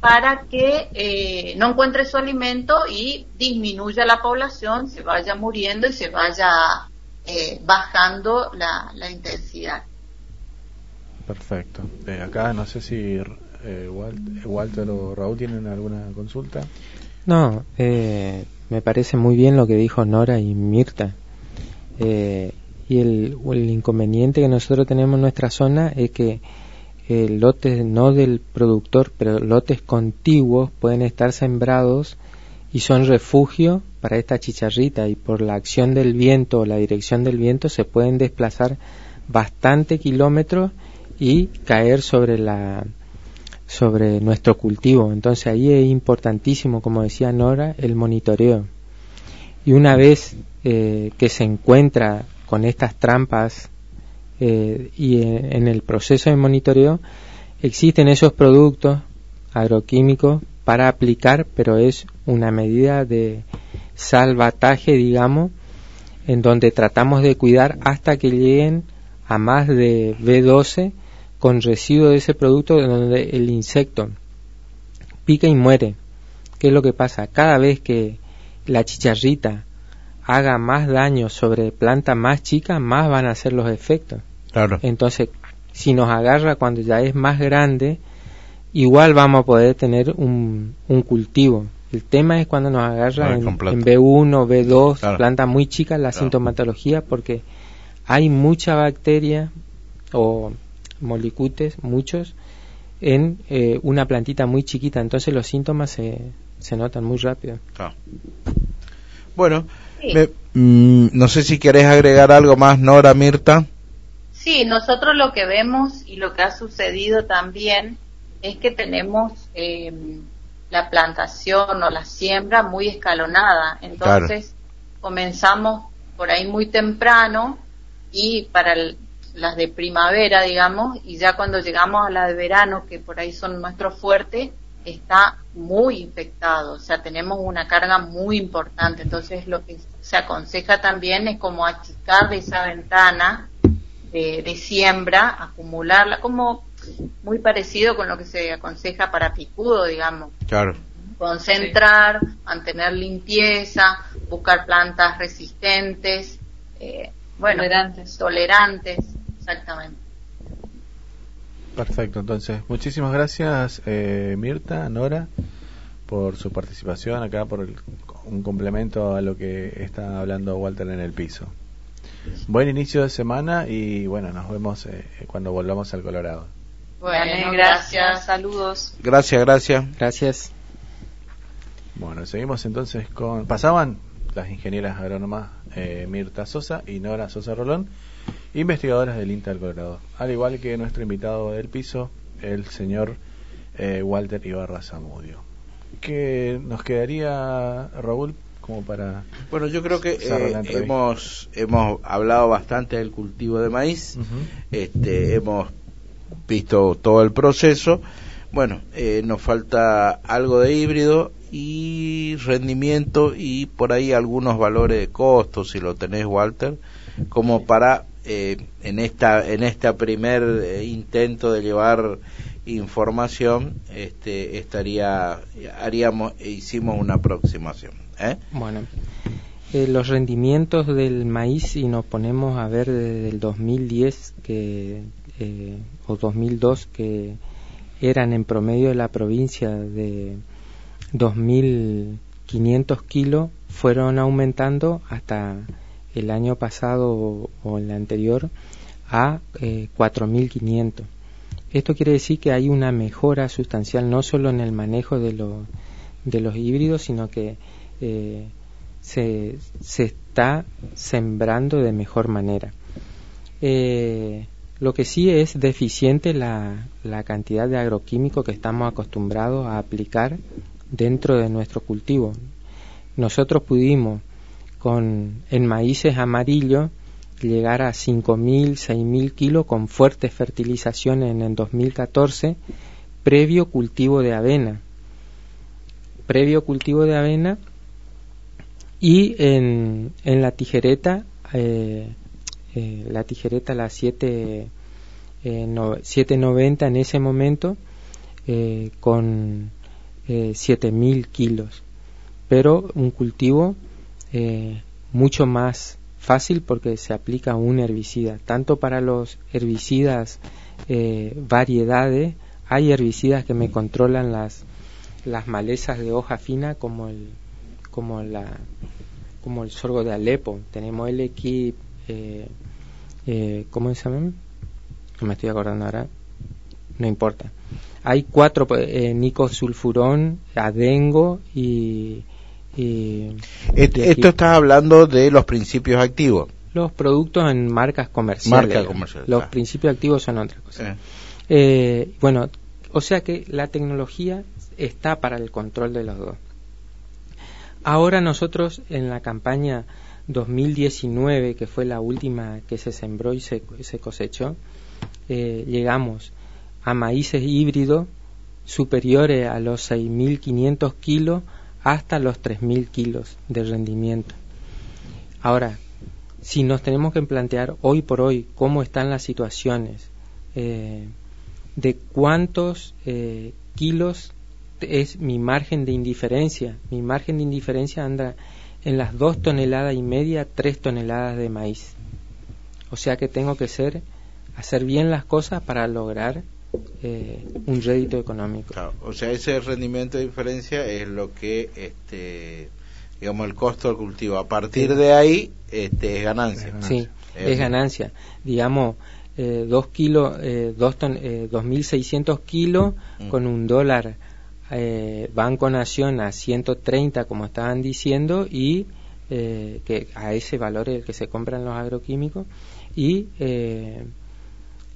para que eh, no encuentre su alimento y disminuya la población, se vaya muriendo y se vaya eh, bajando la, la intensidad. Perfecto. Eh, acá no sé si eh, Wal- Walter o Raúl tienen alguna consulta. No, eh, me parece muy bien lo que dijo Nora y Mirta. Eh, y el, inconveniente que nosotros tenemos en nuestra zona es que eh, lotes no del productor, pero lotes contiguos pueden estar sembrados y son refugio para esta chicharrita y por la acción del viento o la dirección del viento se pueden desplazar bastante kilómetros y caer sobre la sobre nuestro cultivo. Entonces ahí es importantísimo, como decía Nora, el monitoreo. Y una vez eh, que se encuentra con estas trampas eh, y en, el proceso de monitoreo existen esos productos agroquímicos para aplicar, pero es una medida de salvataje, digamos, en donde tratamos de cuidar hasta que lleguen a más de B12 con residuo de ese producto donde el insecto pica y muere. ¿Qué es lo que pasa? Cada vez que la chicharrita haga más daño sobre plantas más chicas, más van a ser los efectos. Entonces, si nos agarra cuando ya es más grande, igual vamos a poder tener un, cultivo. El tema es cuando nos agarra en, B1, B2, plantas muy chicas, la sintomatología, porque hay mucha bacteria o molicutes, muchos, en eh, una plantita muy chiquita. Entonces los síntomas se, se notan muy rápido. Bueno, mm, no sé si querés agregar algo más, Nora, Mirta. Sí, nosotros lo que vemos y lo que ha sucedido también es que tenemos eh, la plantación o la siembra muy escalonada. Entonces comenzamos por ahí muy temprano y para las de primavera, digamos, y ya cuando llegamos a la de verano, que por ahí son nuestros fuertes, está muy infectado, o sea, tenemos una carga muy importante. Entonces lo que se aconseja también es como achicar de esa ventana de, siembra, acumularla, como muy parecido con lo que se aconseja para picudo, digamos. Claro. Concentrar, mantener limpieza, buscar plantas resistentes, eh, bueno, tolerantes. tolerantes, exactamente. Perfecto, entonces, muchísimas gracias eh, Mirta, Nora, por su participación acá, por un complemento a lo que está hablando Walter en el piso. Buen inicio de semana y bueno, nos vemos eh, cuando volvamos al Colorado. Bueno, gracias, saludos. Gracias, gracias. Gracias. Bueno, seguimos entonces con... Pasaban las ingenieras agrónomas eh, Mirta Sosa y Nora Sosa Rolón, investigadoras del INTA del Colorado. Al igual que nuestro invitado del piso, el señor eh, Walter Ibarra Zamudio. ¿Qué nos quedaría, Raúl, para... Bueno, yo creo que eh, hemos, hemos hablado bastante del cultivo de maíz, este, hemos visto todo el proceso. Bueno, eh, nos falta algo de híbrido y rendimiento y por ahí algunos valores de costo, si lo tenés, Walter, como para eh, en esta en este primer intento de llevar información, este, estaría haríamos hicimos una aproximación. ¿Eh? Bueno, eh, los rendimientos del maíz, si nos ponemos a ver desde el 2010 que, eh, o 2002, que eran en promedio de la provincia de 2.500 kilos, fueron aumentando hasta el año pasado o, el anterior a 4.500. Esto quiere decir que hay una mejora sustancial no solo en el manejo de, de los híbridos, sino que eh, se, se, está sembrando de mejor manera. Eh, lo que sí es deficiente la, la cantidad de agroquímico que estamos acostumbrados a aplicar dentro de nuestro cultivo. Nosotros pudimos con en maíces amarillos llegar a 5.000, 6.000 kilos con fuertes fertilizaciones en el 2014 previo cultivo de avena. Previo cultivo de avena y en, en la tijereta, eh, eh, la tijereta, la 7, eh, no, 790 en ese momento, eh, con eh, 7000 kilos. Pero un cultivo eh, mucho más fácil porque se aplica un herbicida. Tanto para los herbicidas eh, variedades, hay herbicidas que me controlan las, las malezas de hoja fina como el, como la como el sorgo de Alepo tenemos el equipo eh, ¿cómo se llama? no me estoy acordando ahora no importa. Hay cuatro, nicosulfurón, adengo y... Et- aquí- esto está hablando de los principios activos. los productos en marcas comerciales. Marcas comerciales, Los ah. principios activos son otra cosa. Eh. Eh, bueno, o sea que la tecnología está para el control de los dos. Ahora nosotros en la campaña 2019, que fue la última que se sembró y se, se cosechó, eh, llegamos a maíces híbridos superiores a los 6.500 kilos hasta los 3.000 kilos de rendimiento. Ahora, si nos tenemos que plantear hoy por hoy cómo están las situaciones, eh, de cuántos eh, kilos es mi margen de indiferencia. Mi margen de indiferencia anda en las dos toneladas y media, tres toneladas de maíz. O sea que tengo que ser, hacer bien las cosas para lograr eh, un rédito económico. Claro, o sea, ese rendimiento de diferencia es lo que, este, digamos, el costo del cultivo. A partir de ahí, este, es ganancia. Sí, es ganancia. Digamos, eh, dos kilos, eh, dos ton, eh, 2.600 kilos Mm. con un dólar eh, Banco Nación a 130, como estaban diciendo, y eh, que a ese valor es el que se compran los agroquímicos, y eh,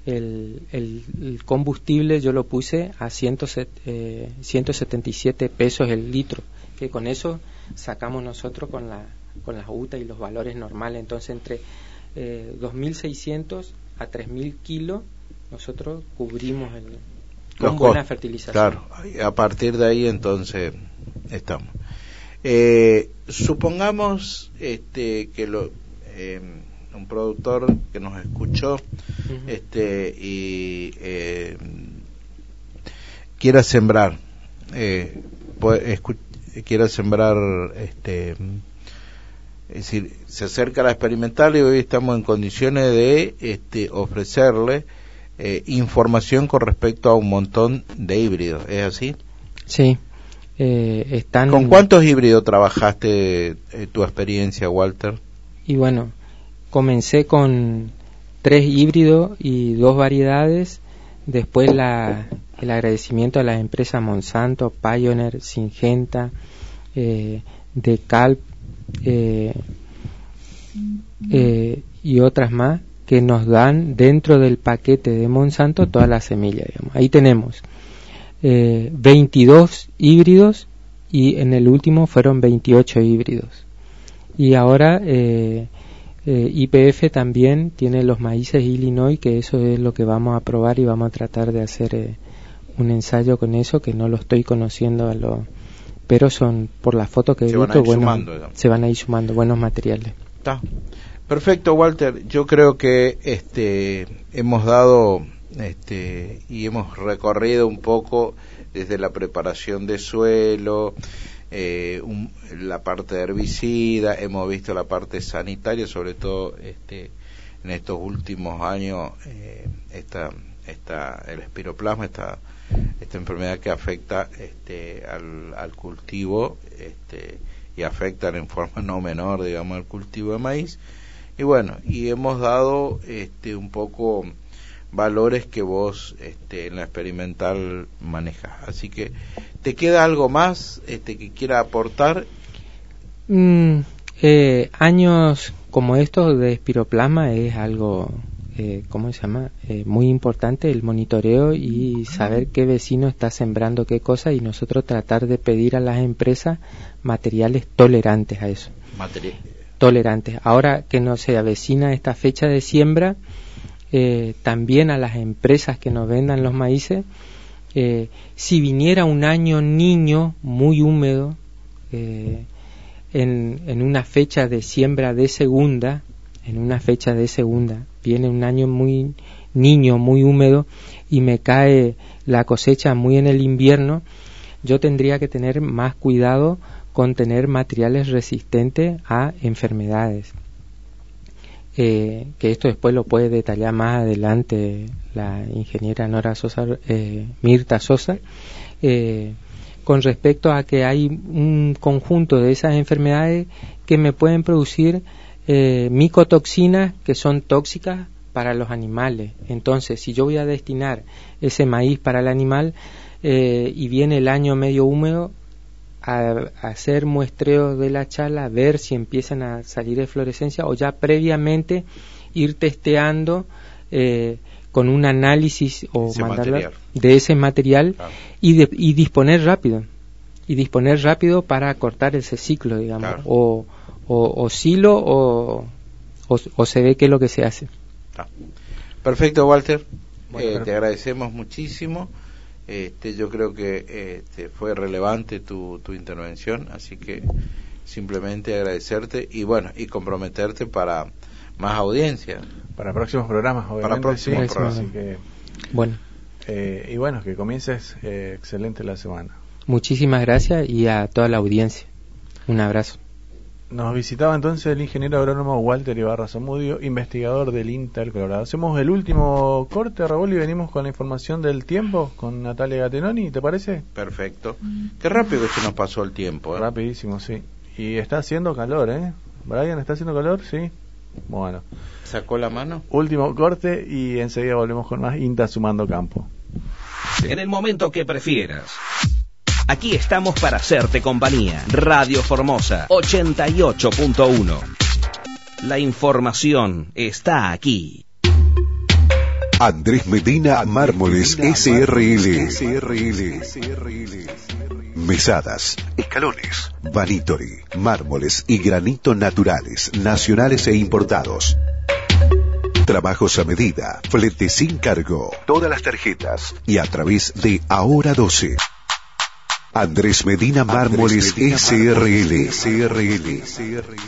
el, el- el combustible yo lo puse a 107, eh, 177 pesos el litro, que con eso sacamos nosotros con la con las UTA y los valores normales. Entonces, entre eh, 2.600 a 3.000 kilos, nosotros cubrimos el, con buena fertilización. Claro, a partir de ahí entonces estamos. Eh, supongamos este, que lo, eh, un productor que nos escuchó este, y eh, quiera sembrar, eh, quiera sembrar, este, es decir, se acerca a la experimental y hoy estamos en condiciones de este, ofrecerle eh, información con respecto a un montón de híbridos, ¿es así? Sí. Eh, están ¿Con cuántos híbridos trabajaste eh, tu experiencia, Walter? Y bueno, comencé con tres híbridos y dos variedades. Después la, el agradecimiento a las empresas Monsanto, Pioneer, Syngenta, eh, Decalp eh, eh, y otras más que nos dan dentro del paquete de Monsanto todas las semillas. Digamos. Ahí tenemos eh, 22 híbridos y en el último fueron 28 híbridos. Y ahora eh, eh, IPF también tiene los maíces Illinois, que eso es lo que vamos a probar y vamos a tratar de hacer eh, un ensayo con eso, que no lo estoy conociendo a lo pero son por la foto que he Se van a visto ir buenos- sumando, se van a ir sumando buenos materiales. Está. Perfecto, Walter. Yo creo que este hemos dado este y hemos recorrido un poco desde la preparación de suelo, eh, un- la parte herbicida, hemos visto la parte sanitaria, sobre todo este en estos últimos años eh, esta esta el espiroplasma esta esta enfermedad que afecta este al, al cultivo este y afectan en forma no menor digamos al cultivo de maíz. Y bueno y hemos dado este un poco valores que vos este en la experimental manejas. Así que te queda algo más este que quiera aportar Mm, eh, años como estos de espiroplasma es algo, eh, ¿cómo se llama? Eh, muy importante el monitoreo y saber qué vecino está sembrando qué cosa y nosotros tratar de pedir a las empresas materiales tolerantes a eso. material Tolerantes. Ahora que no se avecina esta fecha de siembra, eh, también a las empresas que nos vendan los maíces, eh, si viniera un año niño muy húmedo, eh, en, en una fecha de siembra de segunda, en una fecha de segunda, viene un año muy niño, muy húmedo y me cae la cosecha muy en el invierno, yo tendría que tener más cuidado con tener materiales resistentes a enfermedades. Eh, que esto después lo puede detallar más adelante la ingeniera Nora Sosa, eh, Mirta Sosa, eh, con respecto a que hay un conjunto de esas enfermedades que me pueden producir eh, micotoxinas que son tóxicas para los animales. Entonces, si yo voy a destinar ese maíz para el animal eh, y viene el año medio húmedo, a, hacer muestreo de la chala, ver si empiezan a salir de florescencia o ya previamente ir testeando eh, con un análisis o mandarla de ese material y, de, y disponer rápido y disponer rápido para cortar ese ciclo, digamos, o, o, silo o, o, se ve qué es lo que se hace. Perfecto, Walter. Eh, te agradecemos muchísimo. Este, yo creo que este, fue relevante tu, tu intervención, así que simplemente agradecerte y bueno, y comprometerte para más audiencia. Para próximos programas, obviamente. Para próximos programas. Así que, bueno. Eh, y bueno, que comiences eh, excelente la semana. Muchísimas gracias y a toda la audiencia. Un abrazo. Nos visitaba entonces el ingeniero agrónomo Walter Ibarra Zamudio, investigador del Intel Colorado. Hacemos el último corte, Raúl, y venimos con la información del tiempo con Natalia Gatenoni, ¿te parece? Perfecto. Qué rápido se nos pasó el tiempo. ¿eh? Rapidísimo, sí. Y está haciendo calor, ¿eh? Brian, ¿está haciendo calor? Sí. Bueno. ¿Sacó la mano? Último corte y enseguida volvemos con más INTA sumando campo. En el momento que prefieras. Aquí estamos para hacerte compañía. Radio Formosa 88.1. La información está aquí. Andrés Medina Mármoles SRL. Mesadas, escalones, vanitori, mármoles y granito naturales, nacionales e importados. Trabajos a medida, flete sin cargo, todas las tarjetas y a través de Ahora 12. Andrés Medina Mármoles SRL.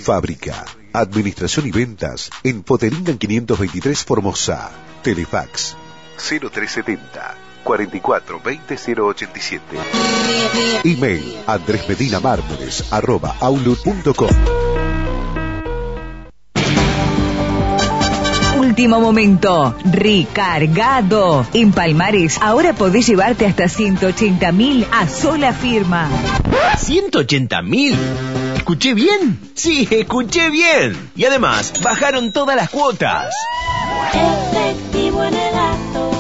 Fábrica, administración y ventas en Poteringan 523 Formosa. Telefax 0370 44 20 087. Email andresmedinamármoles arroba outlook.com. Último momento. Recargado. En Palmares, ahora podés llevarte hasta 180 mil a sola firma. ¿180 mil? ¿Escuché bien? Sí, escuché bien. Y además, bajaron todas las cuotas. Efectivo en el acto,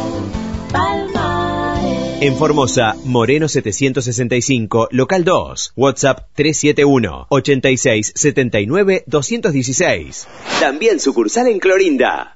Palmares. En Formosa, Moreno 765, local 2, WhatsApp 371 86 79 216. También sucursal en Clorinda.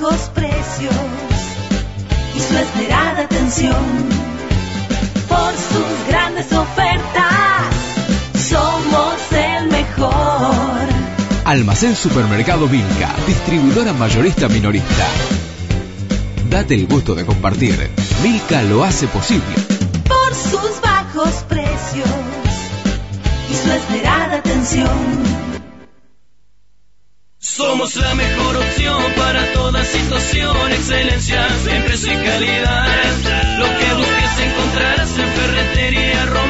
bajos precios y su esmerada atención. Por sus grandes ofertas, somos el mejor. Almacén Supermercado Vilca, distribuidora mayorista minorista. Date el gusto de compartir. Vilca lo hace posible. Por sus bajos precios y su esmerada atención. Somos la mejor opción para toda situación, excelencia en precio y calidad. Lo que busques encontrarás en Ferretería la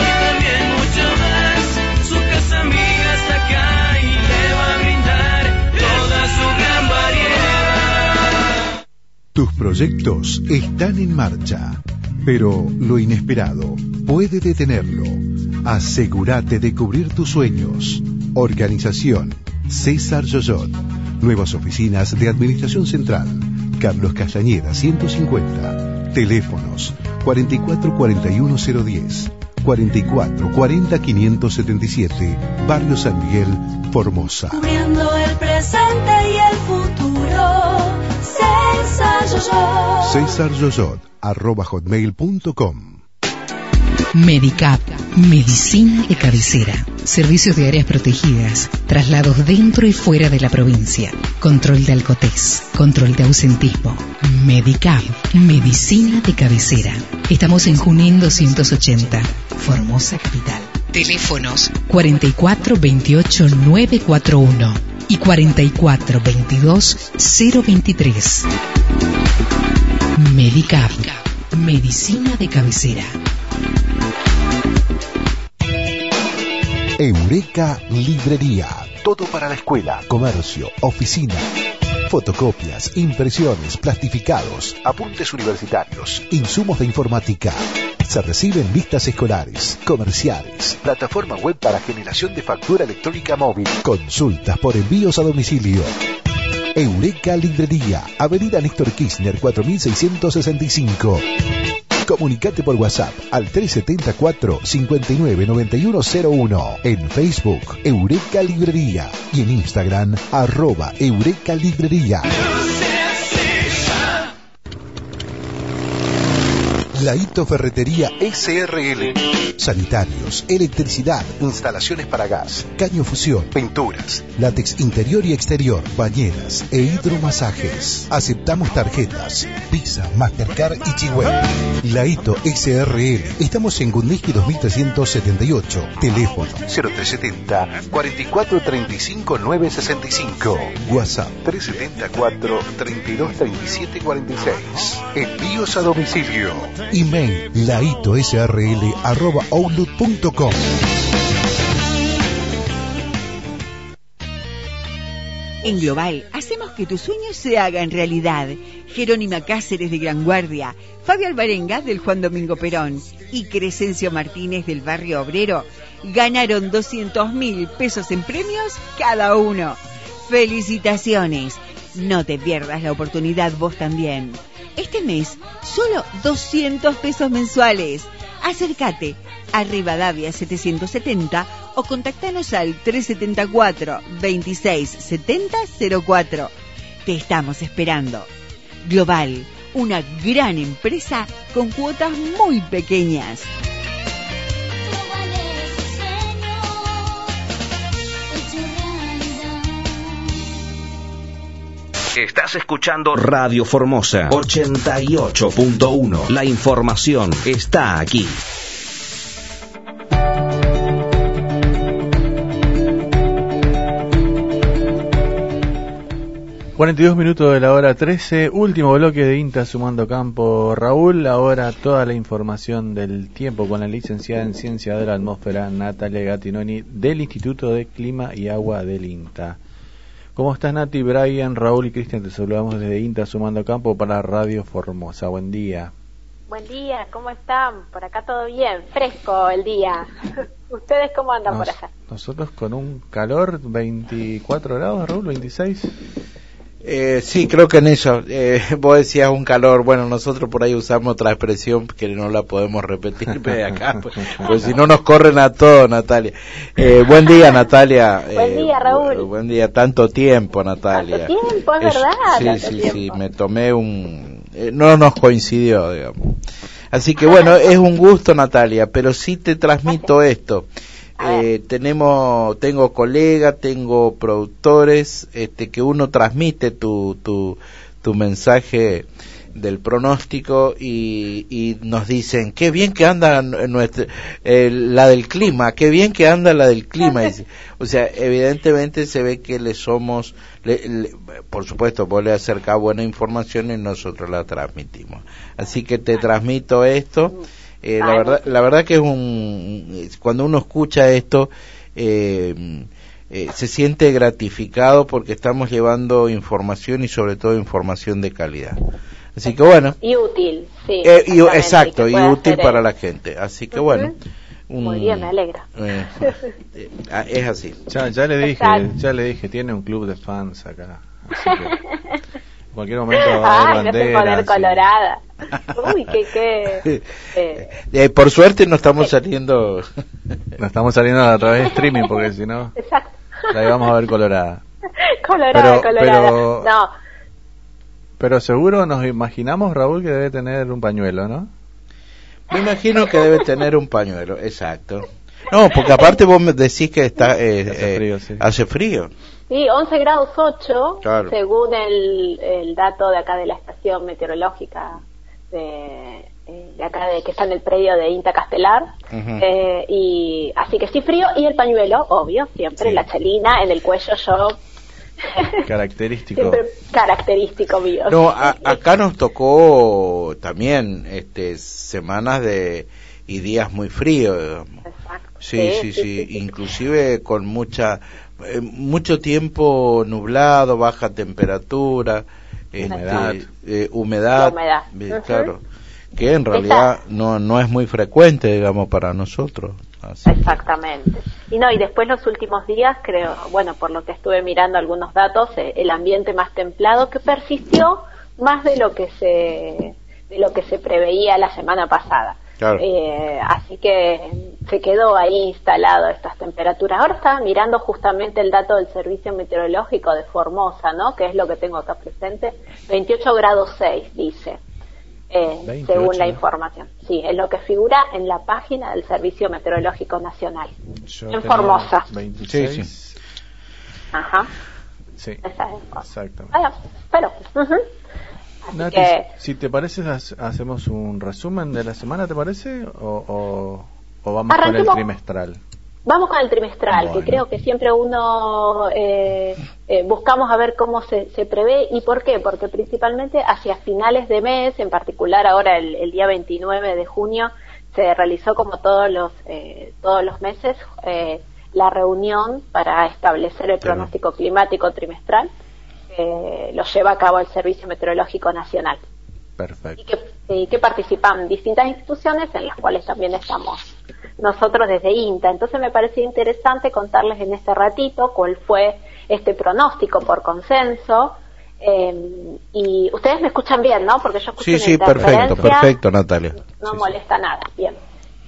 Tus proyectos están en marcha, pero lo inesperado puede detenerlo. Asegúrate de cubrir tus sueños. Organización César Yoyot. Nuevas oficinas de Administración Central. Carlos Castañeda 150. Teléfonos 444110. 4440 577. Barrio San Miguel, Formosa. Cubriendo el presente y el futuro. César César Yoyot, arroba hotmail.com. Medicap, medicina de cabecera, servicios de áreas protegidas, traslados dentro y fuera de la provincia, control de alcotés, control de ausentismo. Medicap, medicina de cabecera. Estamos en Junín 280, Formosa Capital. Teléfonos 44 28 941 y 44 22 023. Medicap, medicina de cabecera. Eureka Librería. Todo para la escuela, comercio, oficina. Fotocopias, impresiones, plastificados, apuntes universitarios, insumos de informática. Se reciben listas escolares, comerciales, plataforma web para generación de factura electrónica móvil, consultas por envíos a domicilio. Eureka Librería, Avenida Néstor Kirchner 4665. Comunicate por WhatsApp al 374 599101 en Facebook Eureka Librería y en Instagram arroba Eureka Librería. La Hito Ferretería SRL. Sanitarios, electricidad, instalaciones para gas, caño fusión, pinturas, látex interior y exterior, bañeras e hidromasajes. Aceptamos tarjetas, Visa, Mastercard y Chihuahua. La Hito SRL. Estamos en Gundiski 2378. Teléfono 0370 4435 965. WhatsApp 374 3237 46. Envíos a domicilio. Email laitosrl arroba outlook.com. En Global, hacemos que tus sueños se hagan realidad. Jerónima Cáceres de Gran Guardia, Fabio Alvarenga del Juan Domingo Perón y Crescencio Martínez del Barrio Obrero ganaron 200 mil pesos en premios cada uno. ¡Felicitaciones! No te pierdas la oportunidad vos también. Este mes, solo 200 pesos mensuales. Acércate a Rivadavia 770 o contactanos al 374 26 70 04. Te estamos esperando. Global, una gran empresa con cuotas muy pequeñas. Estás escuchando Radio Formosa 88.1. La información está aquí. 42 minutos de la hora 13, último bloque de INTA sumando campo. Raúl, ahora toda la información del tiempo con la licenciada en Ciencia de la Atmósfera Natalia Gattinoni del Instituto de Clima y Agua del INTA. ¿Cómo estás Nati, Brian, Raúl y Cristian? Te saludamos desde INTA sumando campo para Radio Formosa. Buen día. Buen día, ¿cómo están? Por acá todo bien, fresco el día. [LAUGHS] ¿Ustedes cómo andan Nos- por allá? Nosotros con un calor 24 grados, Raúl, 26. Eh, sí, creo que en eso. Eh, [LAUGHS] vos decías un calor. Bueno, nosotros por ahí usamos otra expresión que no la podemos repetir [LAUGHS] de acá, pues, pues si no nos corren a todos, Natalia. Eh, buen día, Natalia. Buen Eh, día, Raúl. bu- buen día, tanto tiempo, Natalia. Tanto tiempo, es verdad. Sí, tanto sí, tiempo. sí, me tomé un... eh, no nos coincidió, digamos. Así que bueno, es un gusto, Natalia, pero sí te transmito esto. Eh, tenemos, tengo colegas, tengo productores, este, que uno transmite tu, tu, tu mensaje del pronóstico y, y nos dicen qué bien que anda nuestra, eh, la del clima, qué bien que anda la del clima. [LAUGHS] O sea, evidentemente se ve que le somos, le- le- por supuesto, vos le acercás buena información y nosotros la transmitimos. Así que te transmito esto. Eh, la verdad, la verdad que es un, cuando uno escucha esto, eh, eh, se siente gratificado porque estamos llevando información y sobre todo información de calidad. Así que bueno, Y útil, sí. eh, y- exacto, y útil para la gente. Así que bueno, Muy un- bien, me alegra. eh, eh, ah, es así. Ya, ya le dije, ya le dije, tiene un club de fans acá. Así que [LAUGHS] en cualquier momento va a haber Ay, no se poner banderas. y- colorada. [LAUGHS] Uy, qué, qué. eh, Eh, por suerte no estamos saliendo. [LAUGHS] No estamos saliendo a través de streaming porque si no exacto. la íbamos a ver colorada. [LAUGHS] colorada, Pero- colorada. pero- No, Pero seguro nos imaginamos, Raúl, que debe tener un pañuelo, ¿no? Me imagino que debe tener un pañuelo, exacto. No, porque aparte vos me decís que está, eh, Hace eh, frío, sí. hace frío. Sí, 11 grados 8, Claro. según el, el dato de acá de la estación meteorológica de, eh, de acá de que está en el predio de Inta Castelar. Eh, y así que sí frío y el pañuelo, obvio, siempre la chelina en el cuello yo [LAUGHS] Característico. siempre característico mío. No, a- acá nos tocó también este semanas de y días muy fríos. digamos. Sí, sí, sí, inclusive con mucha eh, mucho tiempo nublado, baja temperatura, este, Humedad. eh, humedad, eh, que en realidad no no es muy frecuente, digamos, para nosotros. Así. Exactamente. Y no, y después los últimos días, creo, bueno, por lo que estuve mirando algunos datos, eh, el ambiente más templado que persistió más de lo que se de lo que se preveía la semana pasada. Claro. Eh, así que se quedó ahí instalado estas temperaturas. Ahora estaba mirando justamente el dato del Servicio Meteorológico de Formosa, ¿no? Que es lo que tengo acá presente. 28 grados 6, dice. eh, 28, según la ¿no? información. Sí, es lo que figura en la página del Servicio Meteorológico Nacional. Yo en Formosa. 26. Ajá. Sí, Esa es. exactamente. Bueno, pero, ujú. Así Nati, que- si te parece, ha- hacemos un resumen de la semana, ¿te parece? ¿O, o, o vamos con el trimestral? Vamos con el trimestral, Bueno. que creo que siempre uno eh, eh, buscamos a ver cómo se, se prevé y por qué, porque principalmente hacia finales de mes, en particular ahora el, el día 29 de junio, se realizó como todos los eh, todos los meses eh, la reunión para establecer el pronóstico climático trimestral. Que lo lleva a cabo el Servicio Meteorológico Nacional Perfecto. y que participan distintas instituciones en las cuales también estamos nosotros desde INTA. Entonces me parecía interesante contarles en este ratito cuál fue este pronóstico por consenso. eh, y ustedes me escuchan bien, ¿no? Porque yo escucho Sí, sí, perfecto, perfecto, Natalia. No molesta nada. Bien.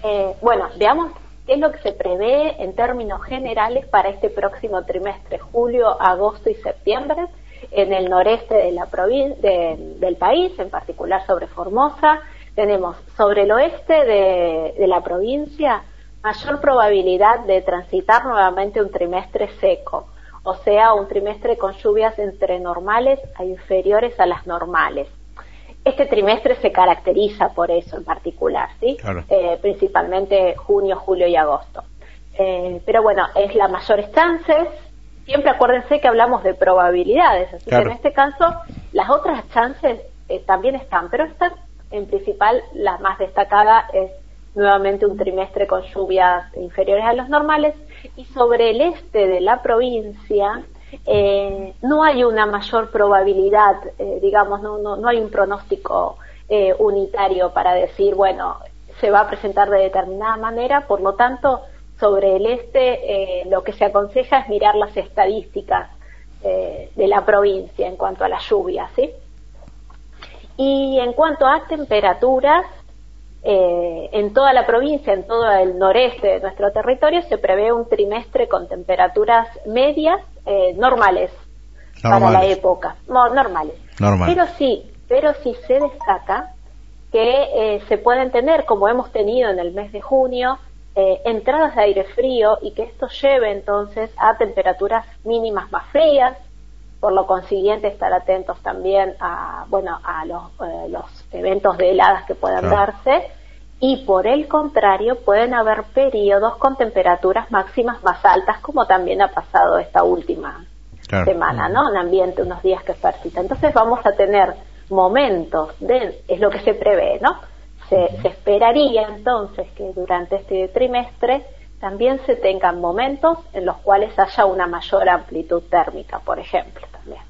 Eh, bueno, veamos qué es lo que se prevé en términos generales para este próximo trimestre, julio, agosto y septiembre, en el noreste de la provin- de- del país, en particular sobre Formosa. Tenemos sobre el oeste de, de la provincia mayor probabilidad de transitar nuevamente un trimestre seco, o sea, un trimestre con lluvias entre normales a inferiores a las normales. Este trimestre se caracteriza por eso en particular, ¿sí? Claro. Eh, principalmente junio, julio y agosto. Eh, pero bueno, es las mayores chances. Siempre acuérdense que hablamos de probabilidades, así Claro. que en este caso las otras chances eh, también están, pero esta en principal la más destacada es nuevamente un trimestre con lluvias inferiores a los normales y sobre el este de la provincia eh, no hay una mayor probabilidad, eh, digamos, no, no, no hay un pronóstico eh, unitario para decir, bueno, se va a presentar de determinada manera, por lo tanto, sobre el este eh, lo que se aconseja es mirar las estadísticas eh, de la provincia en cuanto a la lluvia, ¿sí? Y en cuanto a temperaturas, eh, en toda la provincia, en todo el noreste de nuestro territorio, se prevé un trimestre con temperaturas medias normales, para la época, no, normales. Normales. Pero sí, pero sí se destaca que se pueden tener, como hemos tenido en el mes de junio, eh, entradas de aire frío y que esto lleve entonces a temperaturas mínimas más frías, por lo consiguiente estar atentos también a bueno a los, eh, los eventos de heladas que puedan Claro. darse y por el contrario pueden haber periodos con temperaturas máximas más altas como también ha pasado esta última Claro. semana, ¿no? Un ambiente, unos días que persista. Entonces vamos a tener momentos de, es lo que se prevé, ¿no? Se, se esperaría entonces que durante este trimestre también se tengan momentos en los cuales haya una mayor amplitud térmica, por ejemplo, también.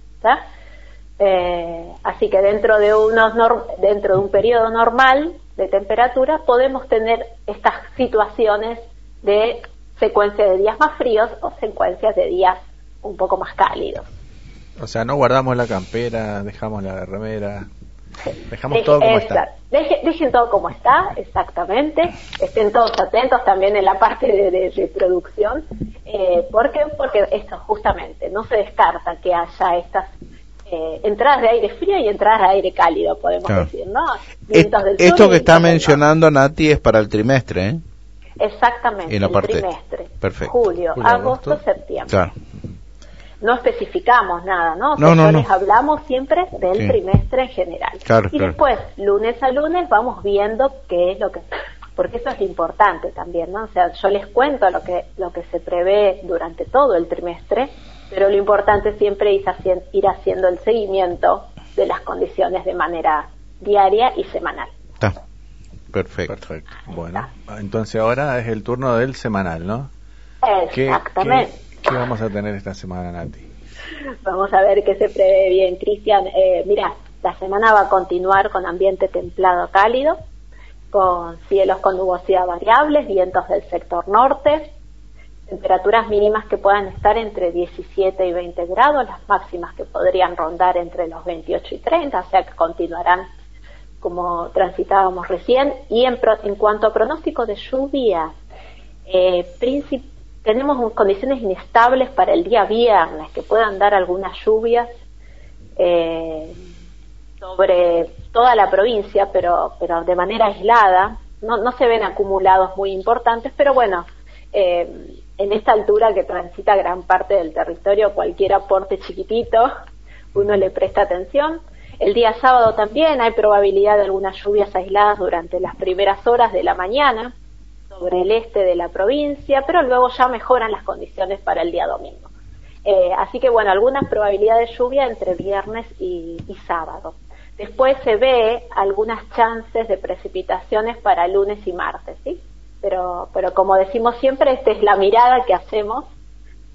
Eh, así que dentro de unos dentro de un periodo normal de temperatura podemos tener estas situaciones de secuencia de días más fríos o secuencias de días un poco más cálidos. O sea, no guardamos la campera, dejamos la remera, dejamos Deje- todo como está. deje- dejen todo como está, exactamente. Estén todos atentos también en la parte de, de- de producción. Eh, ¿Por qué? Porque esto justamente no se descarta que haya estas eh, entradas de aire frío y entradas de aire cálido, podemos Claro. decir, ¿no? Es- del esto que está mencionando Nati es para el trimestre, ¿eh? Exactamente, En la el parte- trimestre. perfecto. Julio, Julio, agosto, agosto. septiembre. Claro. No especificamos nada, ¿no? No, no, Sectores no. hablamos siempre del Sí. trimestre en general. Claro, y claro. después, lunes a lunes, vamos viendo qué es lo que... [LAUGHS] Porque eso es importante también, ¿no? O sea, yo les cuento lo que, lo que se prevé durante todo el trimestre, pero lo importante siempre es ir haciendo el seguimiento de las condiciones de manera diaria y semanal. Está. Perfecto. Perfecto. Bueno, entonces ahora es el turno del semanal, ¿no? ¿Qué, Exactamente. qué, qué vamos a tener esta semana, Nati? Vamos a ver qué se prevé bien, Cristian. Eh, mira, la semana va a continuar con ambiente templado cálido, con cielos con nubosidad variables, vientos del sector norte, temperaturas mínimas que puedan estar entre 17 y 20 grados, las máximas que podrían rondar entre los 28 y 30, o sea que continuarán como transitábamos recién. Y en, pro- en cuanto a pronóstico de lluvia, eh, princip- tenemos condiciones inestables para el día viernes que puedan dar algunas lluvias eh, sobre toda la provincia, pero, pero de manera aislada. No, no se ven acumulados muy importantes, pero bueno, eh, en esta altura que transita gran parte del territorio, cualquier aporte chiquitito, uno le presta atención. El día sábado también hay probabilidad de algunas lluvias aisladas durante las primeras horas de la mañana sobre el este de la provincia, pero luego ya mejoran las condiciones para el día domingo. Eh, así que bueno, algunas probabilidades de lluvia entre viernes y, y sábado. Después se ve algunas chances de precipitaciones para lunes y martes, ¿sí? Pero, pero como decimos siempre, esta es la mirada que hacemos,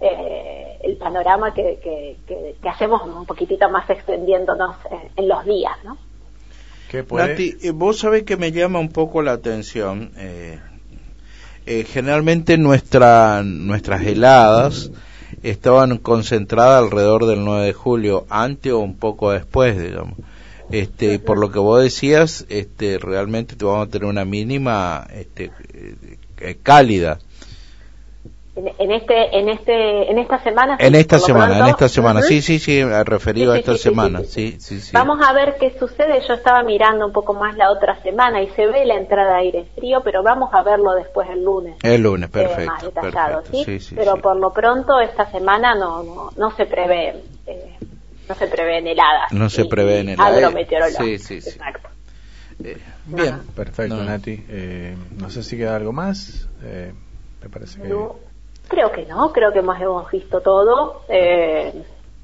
eh, el panorama que, que, que- que hacemos un poquitito más extendiéndonos en, en los días, ¿no? ¿Qué puede? Nati, eh, vos sabés que me llama un poco la atención. eh, eh, generalmente nuestra, nuestras heladas estaban concentradas alrededor del 9 de julio, antes o un poco después, digamos. Este, por lo que vos decías, este, realmente te vamos a tener una mínima este, eh, eh, cálida. En, en este, en este, en esta semana. En esta semana, en pronto, esta semana, ujú. sí, sí, sí, eh, referido Sí, a esta sí, semana, sí, sí, sí, sí. Vamos a ver qué sucede. Yo estaba mirando un poco más la otra semana y se ve la entrada de aire frío, pero vamos a verlo después el lunes. El lunes, eh, perfecto. más detallado, perfecto, ¿sí? sí, sí, pero sí. por lo pronto esta semana no, no, no se prevé, eh, no se prevén heladas. No se ni- prevé en ni el agrometeorológico. Sí, sí, sí. Exacto. Bien. Perfecto, No. Nati. Eh, no sé si queda algo más. Eh, me parece que... No, creo que no, creo que hemos, hemos visto todo. Eh,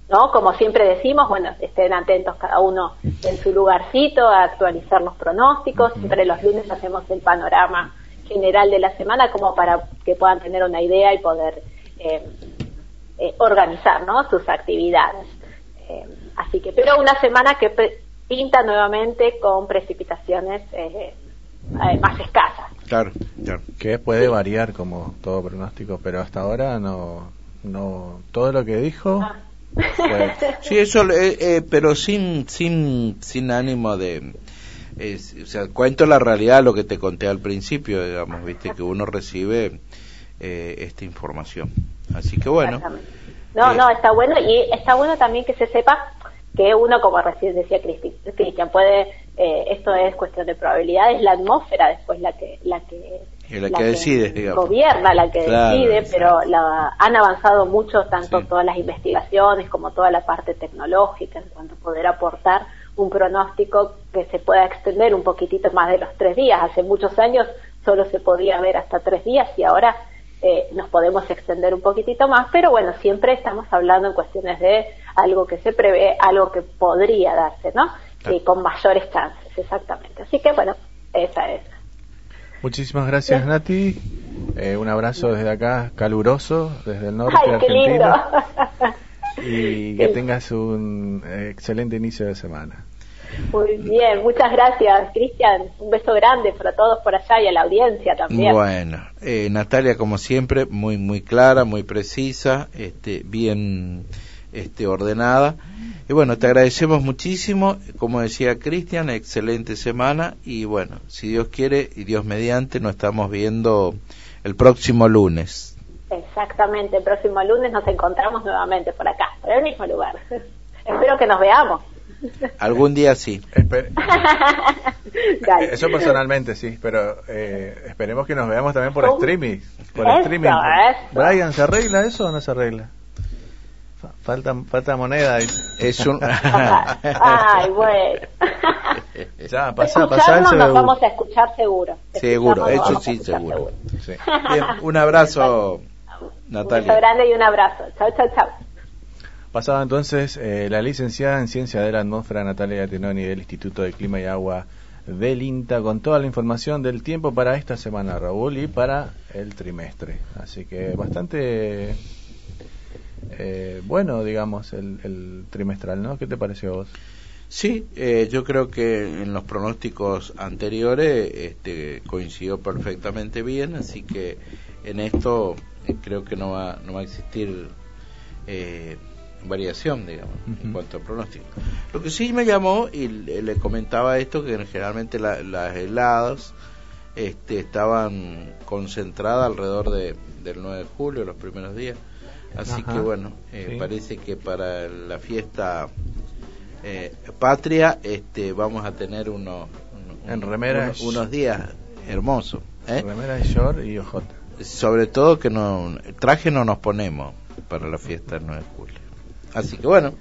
¿no? Como siempre decimos, bueno, estén atentos cada uno en su lugarcito a actualizar los pronósticos. Siempre los lunes hacemos el panorama general de la semana como para que puedan tener una idea y poder eh, eh, organizar ¿no? sus actividades. Eh, así que, pero una semana que pinta nuevamente con precipitaciones eh, eh, más escasas. Claro, claro. Que puede variar como todo pronóstico, pero hasta ahora no... no todo lo que dijo... Ah. fue- [LAUGHS] Sí, eso, eh, eh, pero sin, sin, sin ánimo de, eh, o sea, cuento la realidad, lo que te conté al principio, digamos, viste, que uno recibe eh, esta información. Así que bueno. No, Eh. no, está bueno y está bueno también que se sepa que uno, como recién decía Cristi- Cristian, puede, eh, esto es cuestión de probabilidades, la atmósfera después la que, la que, y la, que decide, gobierna, la que Claro, decide, pero la, han avanzado mucho tanto todas las investigaciones como toda la parte tecnológica en cuanto a poder aportar un pronóstico que se pueda extender un poquitito más de los tres días. Hace muchos años solo se podía ver hasta tres días y ahora eh, nos podemos extender un poquitito más, pero bueno, siempre estamos hablando en cuestiones de algo que se prevé, algo que podría darse, ¿no? Y con mayores chances, exactamente. Así que bueno, esa es. Muchísimas gracias, Nati. Eh, un abrazo desde acá, caluroso, desde el norte de ¡Ay, qué lindo! Argentina. [LAUGHS] Y que tengas un excelente inicio de semana. Muy bien, muchas gracias, Cristian. Un beso grande para todos por allá y a la audiencia también. Bueno, eh, Natalia, como siempre, muy muy clara, muy precisa, este, bien este, ordenada. Y bueno, te agradecemos muchísimo. Como decía Cristian, excelente semana. Y bueno, si Dios quiere y Dios mediante, nos estamos viendo el próximo lunes. Exactamente, el próximo lunes nos encontramos nuevamente por acá, por el mismo lugar. [LAUGHS] Espero que nos veamos. Algún día sí. [LAUGHS] Dale. Eso personalmente sí, pero eh, esperemos que nos veamos también por ¿Cómo? streaming. Por Eso, streaming. eso. Brian, ¿se arregla eso o no se arregla? Fa- Falta, falta moneda. Es un... [LAUGHS] Ay, bueno. [LAUGHS] ya, pasa, pasa nos vamos a escuchar seguro. Seguro, a sí, seguro. Bien, un abrazo, Un beso Natalia. grande y un abrazo. Chao, chao, chao. Pasaba entonces eh, la licenciada en Ciencia de la Atmósfera Natalia Tenoni del Instituto de Clima y Agua del INTA con toda la información del tiempo para esta semana, Raúl, y para el trimestre. Así que bastante eh, bueno, digamos, el, el trimestral, ¿no? ¿Qué te pareció a vos? Sí, eh, yo creo que en los pronósticos anteriores este, coincidió perfectamente bien, así que en esto eh, creo que no va, no va a existir eh, variación, digamos, en cuanto al pronóstico. Lo que sí me llamó, y le, le comentaba esto, que generalmente la- las heladas este, estaban concentradas alrededor de, del 9 de julio, los primeros días. Así Ajá, que bueno, eh, sí. parece que para la fiesta eh, patria este, vamos a tener unos, En remera unos, días hermosos. ¿eh? Remera short y ojota. Sobre todo que no, traje no nos ponemos para la fiesta del 9 de julio. Así que bueno,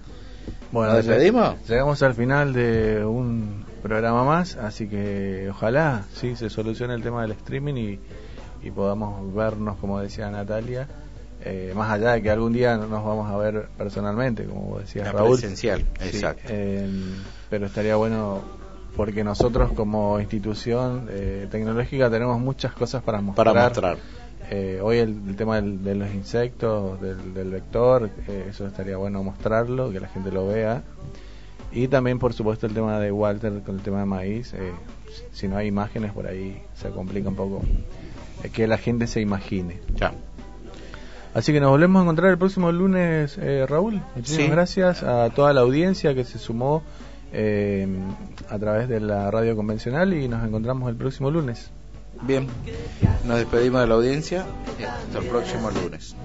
Bueno, ¿nos despedimos? lleg- Llegamos al final de un programa más, así que ojalá sí se solucione el tema del streaming y, y podamos vernos, como decía Natalia, eh, más allá de que algún día nos vamos a ver personalmente, como La Raúl. presencial, Sí, exacto. eh, pero estaría bueno porque nosotros como institución eh, tecnológica tenemos muchas cosas para mostrar. Para mostrar. Eh, hoy el, el tema del- de los insectos, del, del vector, eh, eso estaría bueno mostrarlo, que la gente lo vea. Y también, por supuesto, el tema de Walter con el tema de maíz. eh, si no hay imágenes por ahí, se complica un poco que la gente se imagine. Ya. Así que nos volvemos a encontrar el próximo lunes, eh, Raúl. Muchísimas Sí. gracias a toda la audiencia que se sumó eh, a través de la radio convencional y nos encontramos el próximo lunes. Bien, nos despedimos de la audiencia y hasta el próximo lunes.